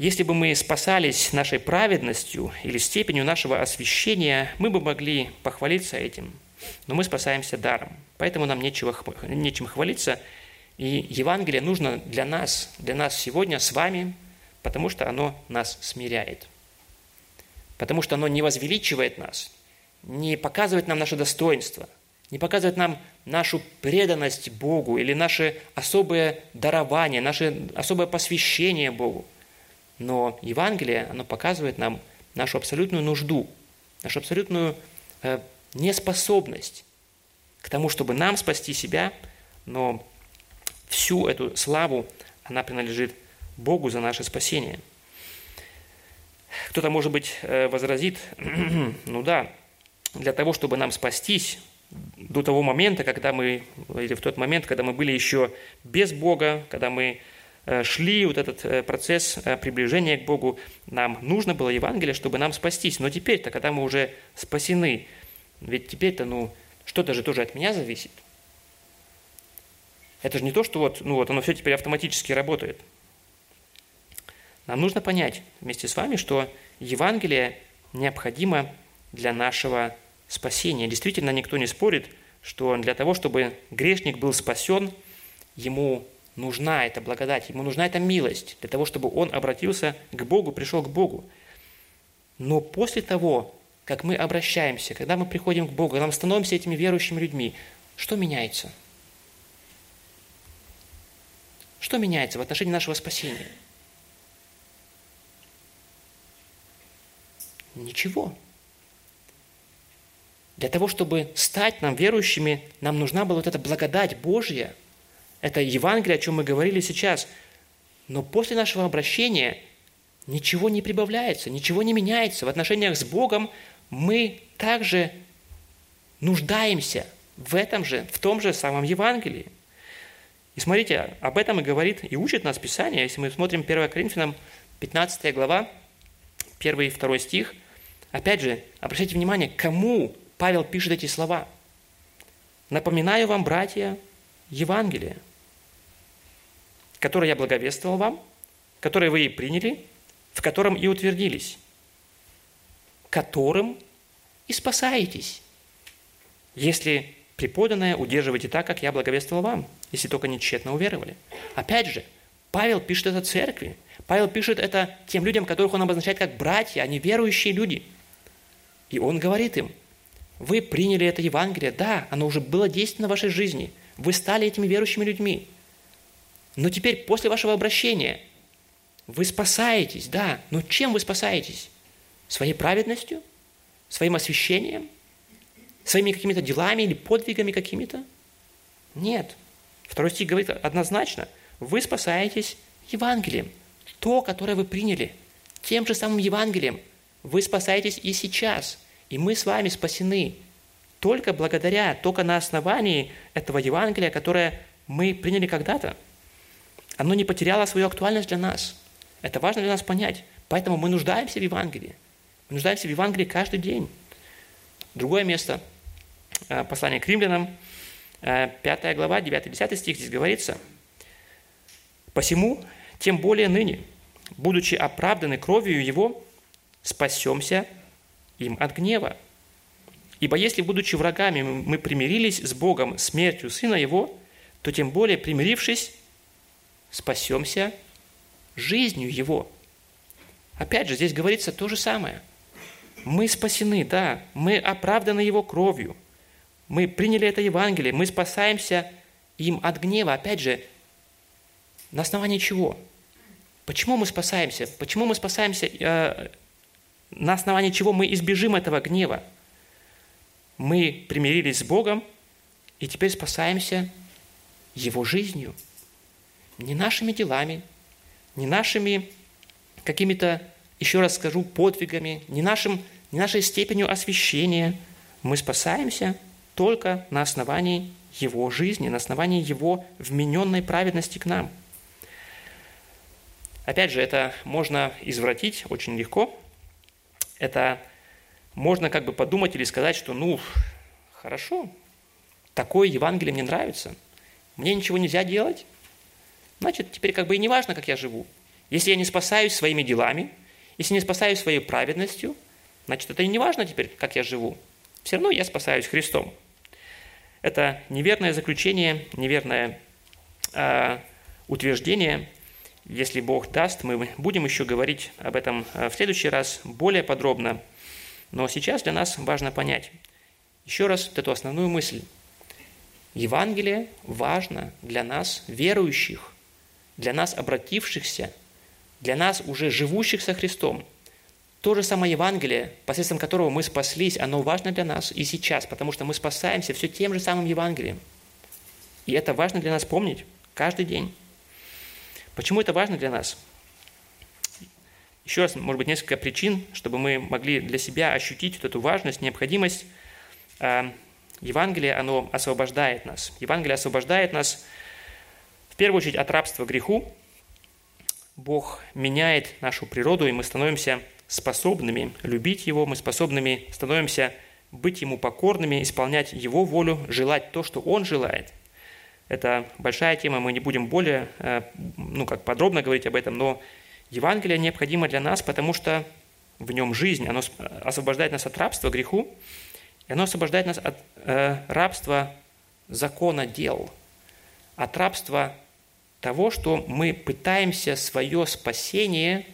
Если бы мы спасались нашей праведностью или степенью нашего освящения, мы бы могли похвалиться этим. Но мы спасаемся даром. Поэтому нам нечего, нечем хвалиться. И Евангелие нужно для нас, для нас сегодня с вами, потому что оно нас смиряет. Потому что оно не возвеличивает нас, не показывает нам наше достоинство, не показывает нам нашу преданность Богу или наше особое дарование, наше особое посвящение Богу. Но Евангелие, оно показывает нам нашу абсолютную нужду, нашу абсолютную э, неспособность к тому, чтобы нам спасти себя, но всю эту славу, она принадлежит Богу за наше спасение. Кто-то, может быть, э, возразит, ну да, для того, чтобы нам спастись, до того момента, когда мы, или в тот момент, когда мы были еще без Бога, когда мы шли вот этот э, процесс приближения к Богу, нам нужно было Евангелие, чтобы нам спастись. Но теперь-то, когда мы уже спасены, ведь теперь-то, ну, что-то же тоже от меня зависит. Это же не то, что вот, ну вот оно все теперь автоматически работает. Нам нужно понять вместе с вами, что Евангелие необходимо для нашего спасения. Действительно, никто не спорит, что для того, чтобы грешник был спасен, ему нужна эта благодать, ему нужна эта милость, для того, чтобы он обратился к Богу, пришел к Богу. Но после того, как мы обращаемся, когда мы приходим к Богу, когда мы становимся этими верующими людьми, что меняется? Что меняется в отношении нашего спасения? Ничего. Для того, чтобы стать нам верующими, нам нужна была вот эта благодать Божья. Это Евангелие, о чем мы говорили сейчас. Но после нашего обращения ничего не прибавляется, ничего не меняется. В отношениях с Богом мы также нуждаемся в этом же, в том же самом Евангелии. И смотрите, об этом и говорит, и учит нас Писание. Если мы смотрим 1 Коринфянам 15 глава, 1 и 2 стих, опять же, обращайте внимание, кому Павел пишет эти слова. «Напоминаю вам, братья, Евангелие, которое я благовествовал вам, которое вы и приняли, в котором и утвердились, которым и спасаетесь, если преподанное удерживаете так, как я благовествовал вам, если только не тщетно уверовали». Опять же, Павел пишет это церкви. Павел пишет это тем людям, которых он обозначает как братья, они верующие люди – и он говорит им, вы приняли это Евангелие, да, оно уже было действенно в вашей жизни, вы стали этими верующими людьми. Но теперь, после вашего обращения, вы спасаетесь, да, но чем вы спасаетесь? Своей праведностью? Своим освящением? Своими какими-то делами или подвигами какими-то? Нет. Второй стих говорит однозначно, вы спасаетесь Евангелием, то, которое вы приняли, тем же самым Евангелием – вы спасаетесь и сейчас, и мы с вами спасены только благодаря, только на основании этого Евангелия, которое мы приняли когда-то. Оно не потеряло свою актуальность для нас. Это важно для нас понять. Поэтому мы нуждаемся в Евангелии. Мы нуждаемся в Евангелии каждый день. Другое место, э, послание к римлянам, 5 э, глава, 9-10 стих, здесь говорится, «Посему, тем более ныне, будучи оправданы кровью Его, спасемся им от гнева. Ибо если, будучи врагами, мы примирились с Богом смертью Сына Его, то тем более, примирившись, спасемся жизнью Его. Опять же, здесь говорится то же самое. Мы спасены, да, мы оправданы Его кровью. Мы приняли это Евангелие, мы спасаемся им от гнева. Опять же, на основании чего? Почему мы спасаемся? Почему мы спасаемся? Э, на основании чего мы избежим этого гнева? Мы примирились с Богом и теперь спасаемся Его жизнью. Не нашими делами, не нашими какими-то, еще раз скажу, подвигами, не, нашим, не нашей степенью освящения. Мы спасаемся только на основании Его жизни, на основании Его вмененной праведности к нам. Опять же, это можно извратить очень легко. Это можно как бы подумать или сказать, что ну, хорошо, такое Евангелие мне нравится, мне ничего нельзя делать, значит, теперь как бы и не важно, как я живу. Если я не спасаюсь своими делами, если не спасаюсь своей праведностью, значит, это и не важно теперь, как я живу. Все равно я спасаюсь Христом. Это неверное заключение, неверное э, утверждение. Если Бог даст, мы будем еще говорить об этом а, в следующий раз более подробно. Но сейчас для нас важно понять еще раз вот эту основную мысль. Евангелие важно для нас, верующих, для нас, обратившихся, для нас, уже живущих со Христом. То же самое Евангелие, посредством которого мы спаслись, оно важно для нас и сейчас, потому что мы спасаемся все тем же самым Евангелием. И это важно для нас помнить каждый день. Почему это важно для нас? Еще раз, может быть, несколько причин, чтобы мы могли для себя ощутить вот эту важность, необходимость. А, Евангелие, оно освобождает нас. Евангелие освобождает нас первую очередь от рабства греху. Бог меняет нашу природу, и мы становимся способными любить Его, мы способными становимся быть Ему покорными, исполнять Его волю, желать то, что Он желает. Это большая тема, мы не будем более э, ну, как подробно говорить об этом, но Евангелие необходимо для нас, потому что в нем жизнь, оно освобождает нас от рабства греху, и оно освобождает нас от э, рабства закона дел, от рабства того, что мы пытаемся свое спасение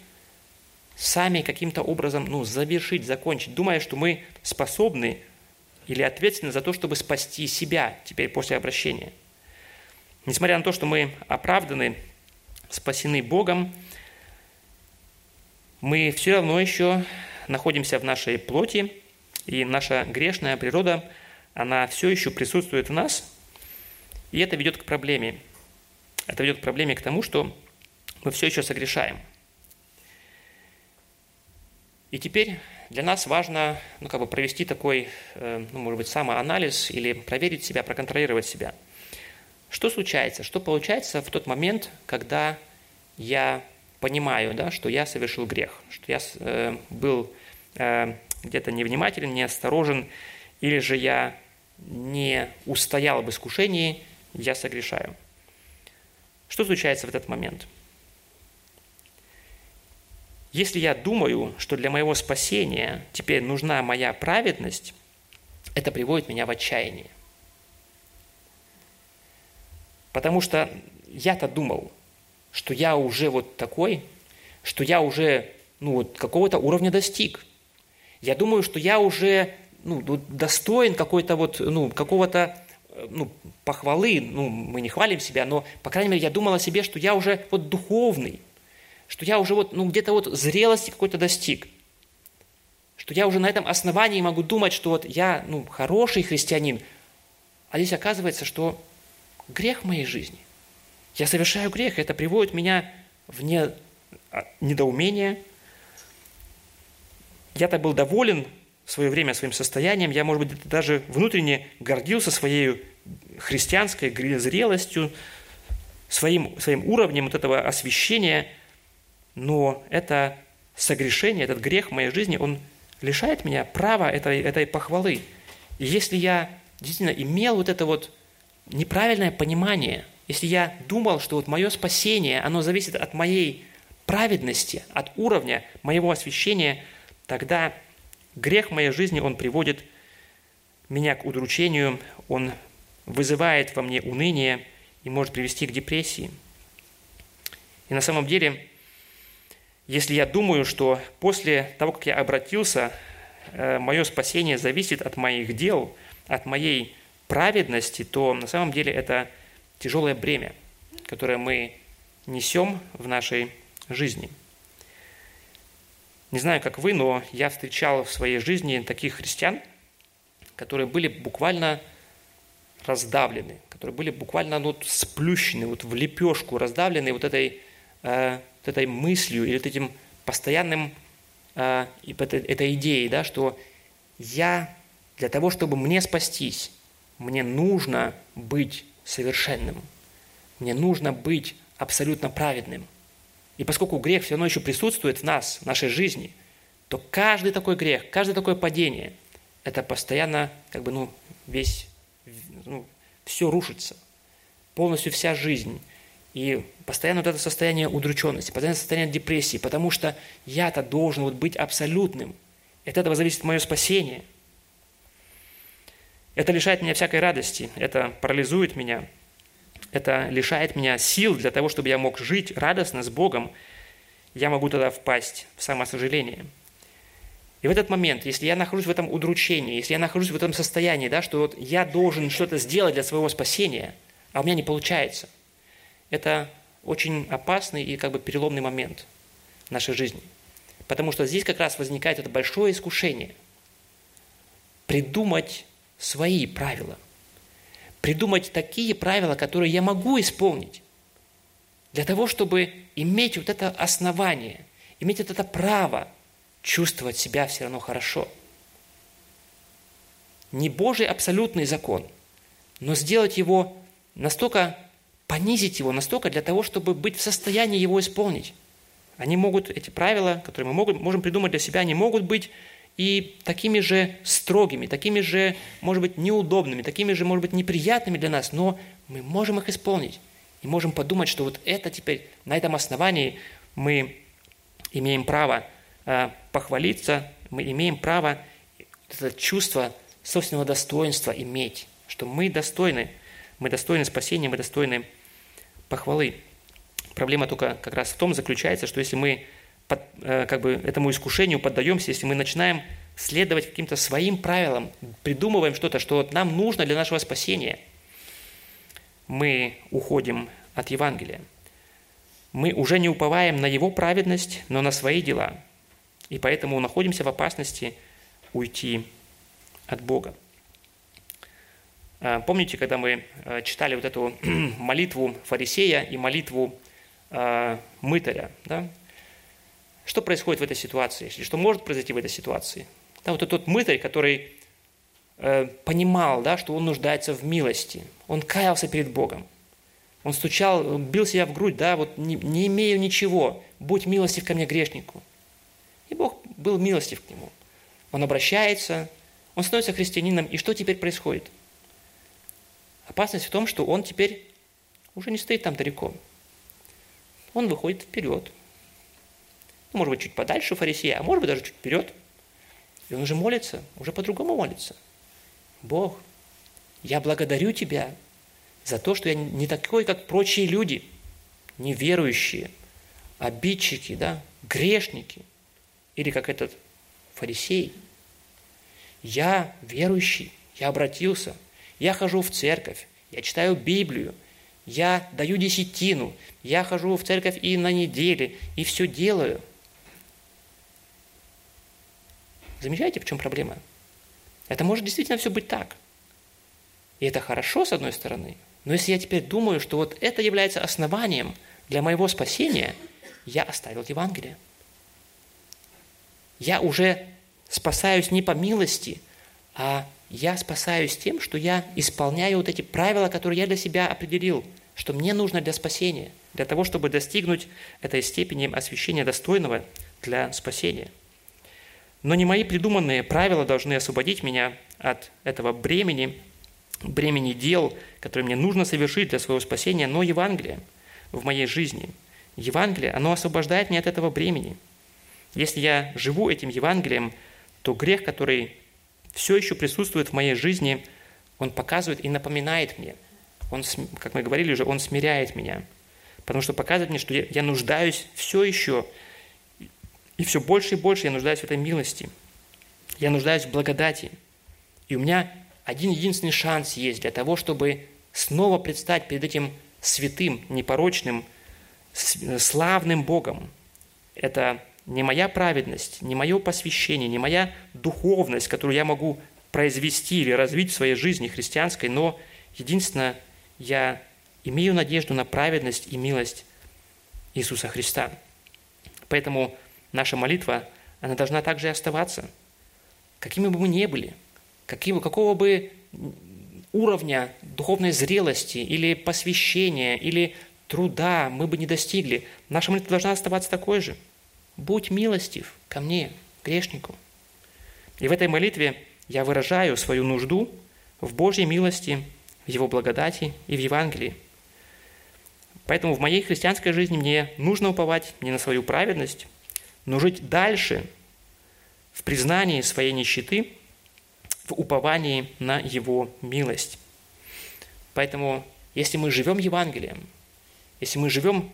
сами каким-то образом ну, завершить, закончить, думая, что мы способны или ответственны за то, чтобы спасти себя теперь после обращения. Несмотря на то, что мы оправданы, спасены Богом, мы все равно еще находимся в нашей плоти, и наша грешная природа, она все еще присутствует в нас, и это ведет к проблеме. Это ведет к проблеме к тому, что мы все еще согрешаем. И теперь для нас важно ну, как бы провести такой, э, ну, может быть, самоанализ или проверить себя, проконтролировать себя. Что случается? Что получается в тот момент, когда я понимаю, да, что я совершил грех, что я э, был э, где-то невнимателен, неосторожен, или же я не устоял в искушении, я согрешаю. Что случается в этот момент? Если я думаю, что для моего спасения теперь нужна моя праведность, это приводит меня в отчаяние. Потому что я-то думал, что я уже вот такой, что я уже ну, вот, какого-то уровня достиг. Я думаю, что я уже ну, достоин какой-то вот, ну, какого-то ну, похвалы, ну, мы не хвалим себя, но, по крайней мере, я думал о себе, что я уже вот духовный, что я уже вот, ну, где-то вот зрелости какой-то достиг, что я уже на этом основании могу думать, что вот я, ну, хороший христианин, а здесь оказывается, что грех в моей жизни. Я совершаю грех, это приводит меня в не, а, недоумение. Я-то был доволен в свое время своим состоянием, я, может быть, даже внутренне гордился своей христианской зрелостью, своим, своим уровнем вот этого освящения, но это согрешение, этот грех в моей жизни, он лишает меня права этой, этой похвалы. И если я действительно имел вот это вот неправильное понимание – если я думал, что вот мое спасение, оно зависит от моей праведности, от уровня моего освящения, тогда грех в моей жизни, он приводит меня к удручению, он вызывает во мне уныние и может привести к депрессии. И на самом деле, если я думаю, что после того, как я обратился, э, мое спасение зависит от моих дел, от моей праведности, то на самом деле это тяжелое бремя, которое мы несем в нашей жизни. Не знаю, как вы, но я встречал в своей жизни таких христиан, которые были буквально раздавлены, которые были буквально ну, сплющены, вот в лепешку раздавлены вот этой, э, вот этой мыслью или вот этим постоянным э, этой, этой идеей, да, что я для того, чтобы мне спастись, мне нужно быть совершенным. Мне нужно быть абсолютно праведным. И поскольку грех все равно еще присутствует в нас, в нашей жизни, то каждый такой грех, каждое такое падение, это постоянно, как бы, ну, весь, ну, все рушится. Полностью вся жизнь. И постоянно вот это состояние удрученности, постоянное состояние депрессии, потому что я-то должен вот быть абсолютным. От этого зависит мое спасение – это лишает меня всякой радости, это парализует меня, это лишает меня сил для того, чтобы я мог жить радостно с Богом. Я могу тогда впасть в самосожаление. И в этот момент, если я нахожусь в этом удручении, если я нахожусь в этом состоянии, да, что вот я должен что-то сделать для своего спасения, а у меня не получается, это очень опасный и как бы переломный момент в нашей жизни. Потому что здесь как раз возникает это большое искушение придумать свои правила. Придумать такие правила, которые я могу исполнить. Для того, чтобы иметь вот это основание, иметь вот это право чувствовать себя все равно хорошо. Не Божий абсолютный закон, но сделать его настолько, понизить его настолько для того, чтобы быть в состоянии его исполнить. Они могут, эти правила, которые мы можем, придумать для себя, они могут быть и такими же строгими, такими же, может быть, неудобными, такими же, может быть, неприятными для нас, но мы можем их исполнить. И можем подумать, что вот это теперь, на этом основании мы имеем право э, похвалиться, мы имеем право это чувство собственного достоинства иметь, что мы достойны, мы достойны спасения, мы достойны похвалы. Проблема только как раз в том заключается, что если мы под, э, как бы этому искушению поддаемся, если мы начинаем следовать каким-то своим правилам, придумываем что-то, что нам нужно для нашего спасения, мы уходим от Евангелия. Мы уже не уповаем на Его праведность, но на свои дела. И поэтому находимся в опасности уйти от Бога. Э, помните, когда мы э, читали вот эту молитву фарисея и молитву мытаря, да? Что происходит в этой ситуации? Или что может произойти в этой ситуации? Да, вот тот мытарь, который э, понимал, да, что он нуждается в милости. Он каялся перед Богом. Он стучал, он бил себя в грудь, да, вот не, не имею ничего, будь милостив ко мне грешнику. И Бог был милостив к нему. Он обращается, он становится христианином, и что теперь происходит? Опасность в том, что он теперь уже не стоит там далеко. Он выходит вперед, может быть, чуть подальше фарисея, а может быть, даже чуть вперед. И он уже молится, уже по-другому молится. Бог, я благодарю Тебя за то, что я не такой, как прочие люди, неверующие, обидчики, да, грешники, или как этот фарисей. Я верующий, я обратился, я хожу в церковь, я читаю Библию, я даю десятину, я хожу в церковь и на неделе, и все делаю – Замечаете, в чем проблема? Это может действительно все быть так. И это хорошо, с одной стороны, но если я теперь думаю, что вот это является основанием для моего спасения, я оставил Евангелие. Я уже спасаюсь не по милости, а я спасаюсь тем, что я исполняю вот эти правила, которые я для себя определил, что мне нужно для спасения, для того, чтобы достигнуть этой степени освящения достойного для спасения – но не мои придуманные правила должны освободить меня от этого бремени, бремени дел, которые мне нужно совершить для своего спасения, но Евангелие в моей жизни. Евангелие, оно освобождает меня от этого бремени. Если я живу этим Евангелием, то грех, который все еще присутствует в моей жизни, Он показывает и напоминает мне. Он, как мы говорили уже, Он смиряет меня. Потому что показывает мне, что я, нуждаюсь все еще, и все больше и больше я нуждаюсь в этой милости. Я нуждаюсь в благодати. И у меня один единственный шанс есть для того, чтобы снова предстать перед этим святым, непорочным, славным Богом. Это не моя праведность, не мое посвящение, не моя духовность, которую я могу произвести или развить в своей жизни христианской, но единственное, я имею надежду на праведность и милость Иисуса Христа. Поэтому наша молитва, она должна также и оставаться. Какими бы мы ни были, каким, какого бы уровня духовной зрелости или посвящения, или труда мы бы не достигли, наша молитва должна оставаться такой же. Будь милостив ко мне, грешнику. И в этой молитве я выражаю свою нужду в Божьей милости, в Его благодати и в Евангелии. Поэтому в моей христианской жизни мне нужно уповать не на свою праведность, но жить дальше в признании своей нищеты, в уповании на Его милость. Поэтому, если мы живем Евангелием, если мы живем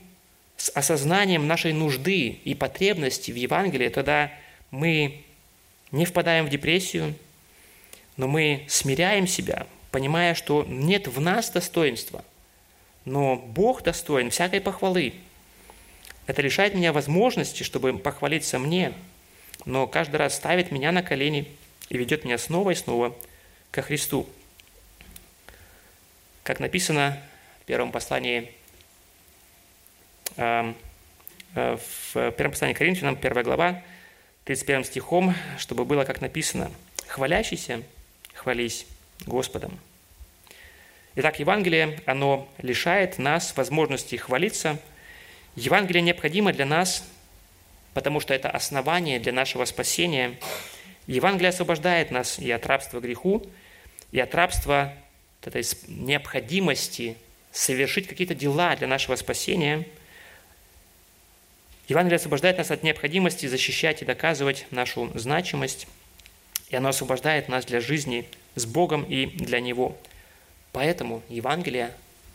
с осознанием нашей нужды и потребности в Евангелии, тогда мы не впадаем в депрессию, но мы смиряем себя, понимая, что нет в нас достоинства, но Бог достоин всякой похвалы. Это лишает меня возможности, чтобы похвалиться мне, но каждый раз ставит меня на колени и ведет меня снова и снова ко Христу. Как написано в первом послании Эм, э, в первом послании Коринфянам, 1 глава, 31 стихом, чтобы было как написано, «Хвалящийся, хвались Господом». Итак, Евангелие, оно лишает нас возможности хвалиться. Евангелие необходимо для нас, потому что это основание для нашего спасения. Евангелие освобождает нас и от рабства греху, и от рабства этой необходимости совершить какие-то дела для нашего спасения – Евангелие освобождает нас от необходимости защищать и доказывать нашу значимость, и оно освобождает нас для жизни с Богом и для Него. Поэтому Евангелие,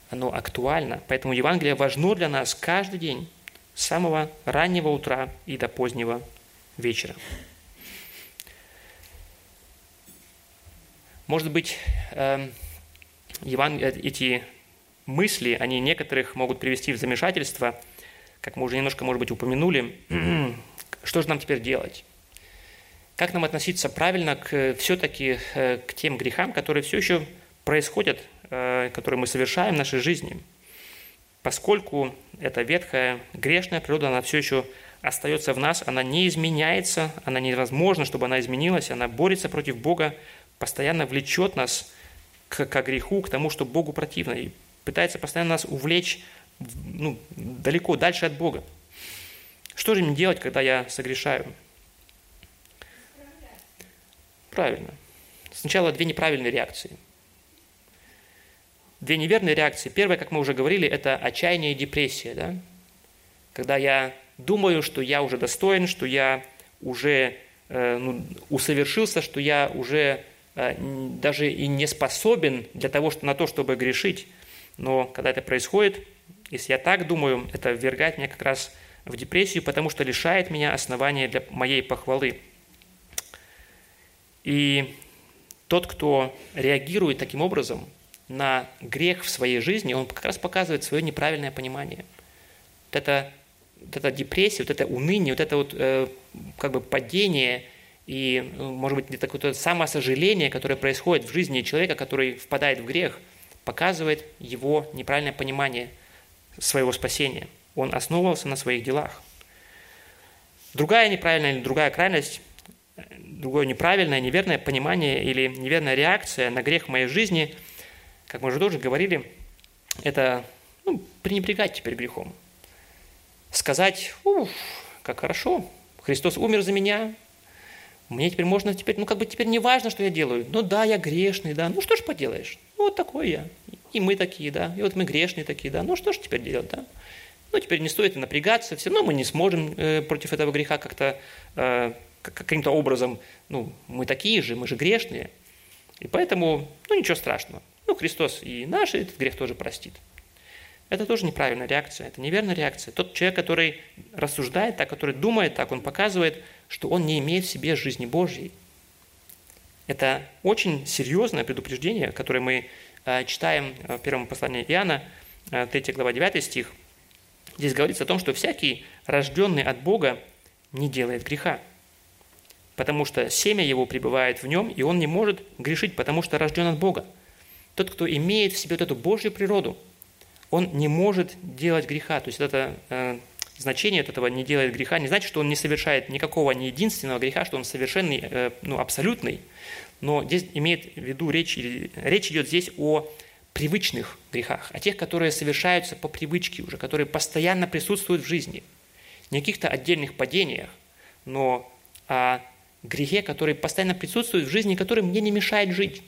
оно актуально, поэтому Евангелие важно для нас каждый день, с самого раннего утра и до позднего вечера. Может быть, эм, эти мысли, они некоторых могут привести в замешательство – как мы уже немножко, может быть, упомянули, что же нам теперь делать? Как нам относиться правильно к, все-таки э, к тем грехам, которые все еще происходят, э, которые мы совершаем в нашей жизни? Поскольку эта ветхая грешная природа, она все еще остается в нас, она не изменяется, она невозможно, чтобы она изменилась, она борется против Бога, постоянно влечет нас к, к греху, к тому, что Богу противно, и пытается постоянно нас увлечь ну, далеко, дальше от Бога. Что же мне делать, когда я согрешаю? Правильно. Сначала две неправильные реакции. Две неверные реакции. Первая, как мы уже говорили, это отчаяние и депрессия. Да? Когда я думаю, что я уже достоин, что я уже э, ну, усовершился, что я уже э, даже и не способен для того, что, на то, чтобы грешить. Но когда это происходит, если я так думаю, это ввергает меня как раз в депрессию, потому что лишает меня основания для моей похвалы. И тот, кто реагирует таким образом на грех в своей жизни, он как раз показывает свое неправильное понимание. Вот это, вот эта депрессия, вот это уныние, вот это вот э, как бы падение и, может быть, где-то какое-то самосожаление, которое происходит в жизни человека, который впадает в грех, показывает его неправильное понимание – своего спасения. Он основывался на своих делах. Другая неправильная или другая крайность, другое неправильное, неверное понимание или неверная реакция на грех в моей жизни, как мы уже тоже говорили, это ну, пренебрегать теперь грехом. Сказать, уф, как хорошо, Христос умер за меня, мне теперь можно теперь, ну как бы теперь не важно, что я делаю. Ну да, я грешный, да, ну что ж поделаешь, ну вот такой я. И мы такие, да, и вот мы грешные такие, да, ну что ж теперь делать, да? Ну теперь не стоит напрягаться, все равно мы не сможем э, против этого греха как-то э, каким-то образом, ну, мы такие же, мы же грешные. И поэтому, ну, ничего страшного. Ну, Христос и наш этот грех тоже простит. Это тоже неправильная реакция, это неверная реакция. Тот человек, который рассуждает так, который думает так, он показывает, что он не имеет в себе жизни Божьей. Это очень серьезное предупреждение, которое мы э, читаем в первом послании Иоанна, 3 э, глава 9 стих. Здесь говорится о том, что всякий, рожденный от Бога, не делает греха, потому что семя его пребывает в нем, и он не может грешить, потому что рожден от Бога. Тот, кто имеет в себе вот эту Божью природу, он не может делать греха. То есть это э, значение от этого «не делает греха» не значит, что он не совершает никакого, ни единственного греха, что он совершенный, э, ну, абсолютный. Но здесь имеет в виду речь, речь идет здесь о привычных грехах, о тех, которые совершаются по привычке уже, которые постоянно присутствуют в жизни. Не каких-то отдельных падениях, но о грехе, который постоянно присутствует в жизни, который мне не мешает жить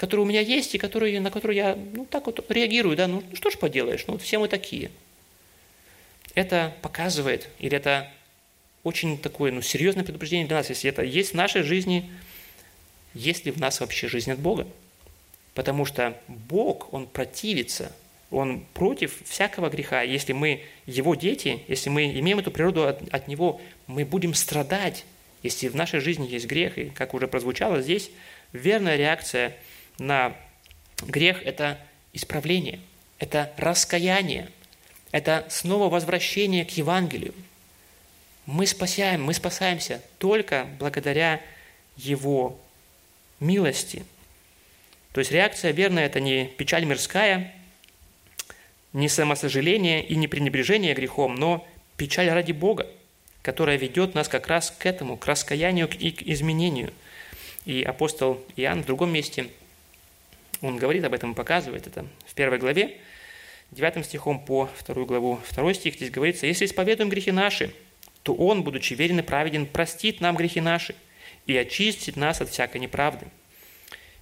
который у меня есть и который, на который я ну, так вот реагирую, да, ну что ж поделаешь, ну вот все мы такие. Это показывает, или это очень такое ну, серьезное предупреждение для нас, если это есть в нашей жизни, есть ли в нас вообще жизнь от Бога. Потому что Бог, Он противится, Он против всякого греха. Если мы Его дети, если мы имеем эту природу от, от Него, мы будем страдать, если в нашей жизни есть грех. И, как уже прозвучало здесь, верная реакция на грех – это исправление, это раскаяние, это снова возвращение к Евангелию. Мы спасаем, мы спасаемся только благодаря Его милости – то есть реакция верная – это не печаль мирская, не самосожаление и не пренебрежение грехом, но печаль ради Бога, которая ведет нас как раз к этому, к раскаянию и к изменению. И апостол Иоанн в другом месте, он говорит об этом, показывает это в первой главе, 9 стихом по вторую главу. Второй стих здесь говорится, «Если исповедуем грехи наши, то Он, будучи верен и праведен, простит нам грехи наши и очистит нас от всякой неправды».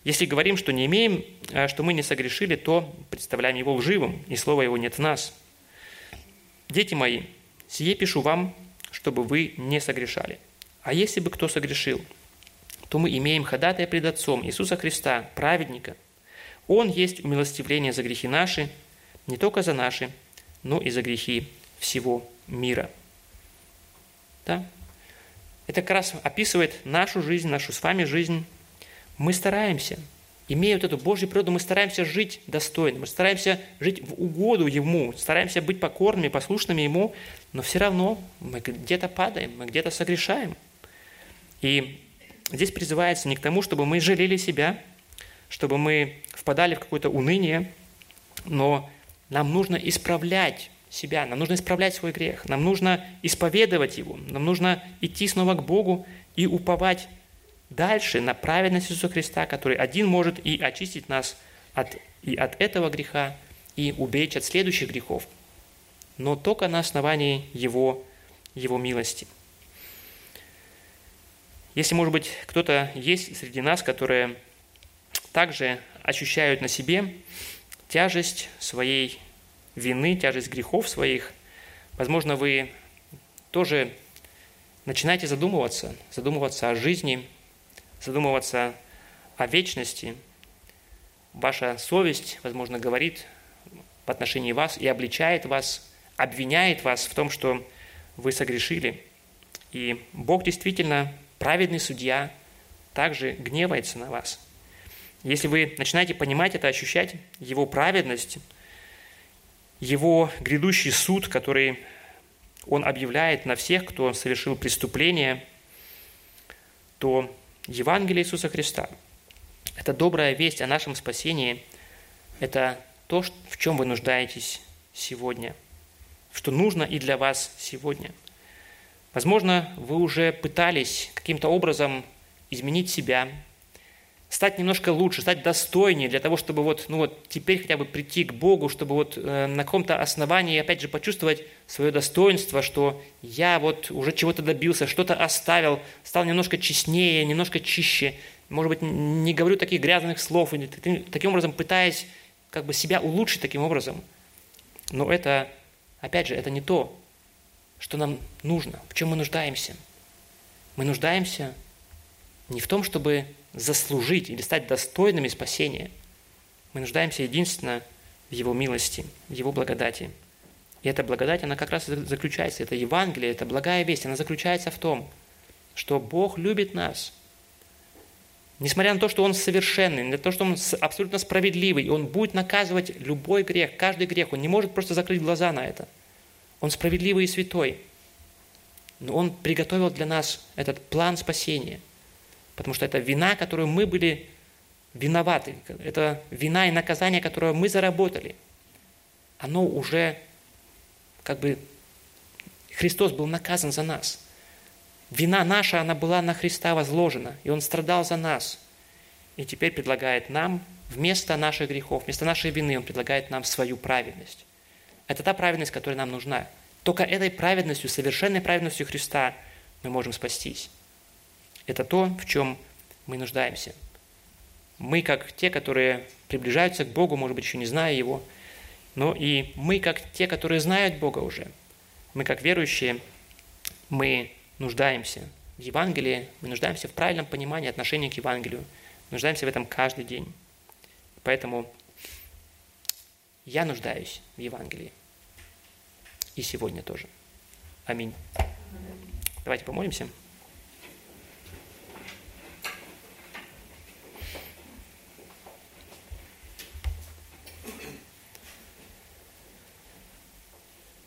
Если говорим, что не имеем, а что мы не согрешили, то представляем его лживым, и слова его нет в нас. Дети мои, сие пишу вам, чтобы вы не согрешали. А если бы кто согрешил, то мы имеем ходатая пред Отцом Иисуса Христа, праведника. Он есть умилостивление за грехи наши, не только за наши, но и за грехи всего мира. Да? Это как раз описывает нашу жизнь, нашу с вами жизнь, мы стараемся, имея вот эту Божью природу, мы стараемся жить достойно, мы стараемся жить в угоду Ему, стараемся быть покорными, послушными Ему, но все равно мы где-то падаем, мы где-то согрешаем. И здесь призывается не к тому, чтобы мы жалели себя, чтобы мы впадали в какое-то уныние, но нам нужно исправлять себя, нам нужно исправлять свой грех, нам нужно исповедовать его, нам нужно идти снова к Богу и уповать дальше на праведность Иисуса Христа, который один может и очистить нас от, и от этого греха, и уберечь от следующих грехов, но только на основании Его, Его милости. Если, может быть, кто-то есть среди нас, которые также ощущают на себе тяжесть своей вины, тяжесть грехов своих, возможно, вы тоже начинаете задумываться, задумываться о жизни, задумываться о вечности, ваша совесть, возможно, говорит в отношении вас и обличает вас, обвиняет вас в том, что вы согрешили. И Бог действительно, праведный судья, также гневается на вас. Если вы начинаете понимать это, ощущать Его праведность, Его грядущий суд, который Он объявляет на всех, кто совершил преступление, то Евангелие Иисуса Христа – это добрая весть о нашем спасении, это то, в чем вы нуждаетесь сегодня, что нужно и для вас сегодня. Возможно, вы уже пытались каким-то образом изменить себя, стать немножко лучше, стать достойнее для того, чтобы вот, ну вот теперь хотя бы прийти к Богу, чтобы вот э, на каком-то основании опять же почувствовать свое достоинство, что я вот уже чего-то добился, что-то оставил, стал немножко честнее, немножко чище, может быть, не говорю таких грязных слов, или таким, таким образом пытаясь как бы себя улучшить таким образом. Но это, опять же, это не то, что нам нужно, в чем мы нуждаемся. Мы нуждаемся не в том, чтобы заслужить или стать достойными спасения. Мы нуждаемся единственно в Его милости, в Его благодати. И эта благодать, она как раз заключается, это Евангелие, это благая весть, она заключается в том, что Бог любит нас. Несмотря на то, что Он совершенный, на то, что Он абсолютно справедливый, и Он будет наказывать любой грех, каждый грех, Он не может просто закрыть глаза на это. Он справедливый и святой. Но Он приготовил для нас этот план спасения. Потому что это вина, которую мы были виноваты. Это вина и наказание, которое мы заработали. Оно уже как бы Христос был наказан за нас. Вина наша, она была на Христа возложена, и Он страдал за нас. И теперь предлагает нам, вместо наших грехов, вместо нашей вины, Он предлагает нам свою праведность. Это та праведность, которая нам нужна. Только этой праведностью, совершенной праведностью Христа мы можем спастись. Это то, в чем мы нуждаемся. Мы, как те, которые приближаются к Богу, может быть, еще не зная Его, но и мы, как те, которые знают Бога уже. Мы, как верующие, мы нуждаемся в Евангелии, мы нуждаемся в правильном понимании отношения к Евангелию, нуждаемся в этом каждый день. Поэтому я нуждаюсь в Евангелии. И сегодня тоже. Аминь. Давайте помолимся.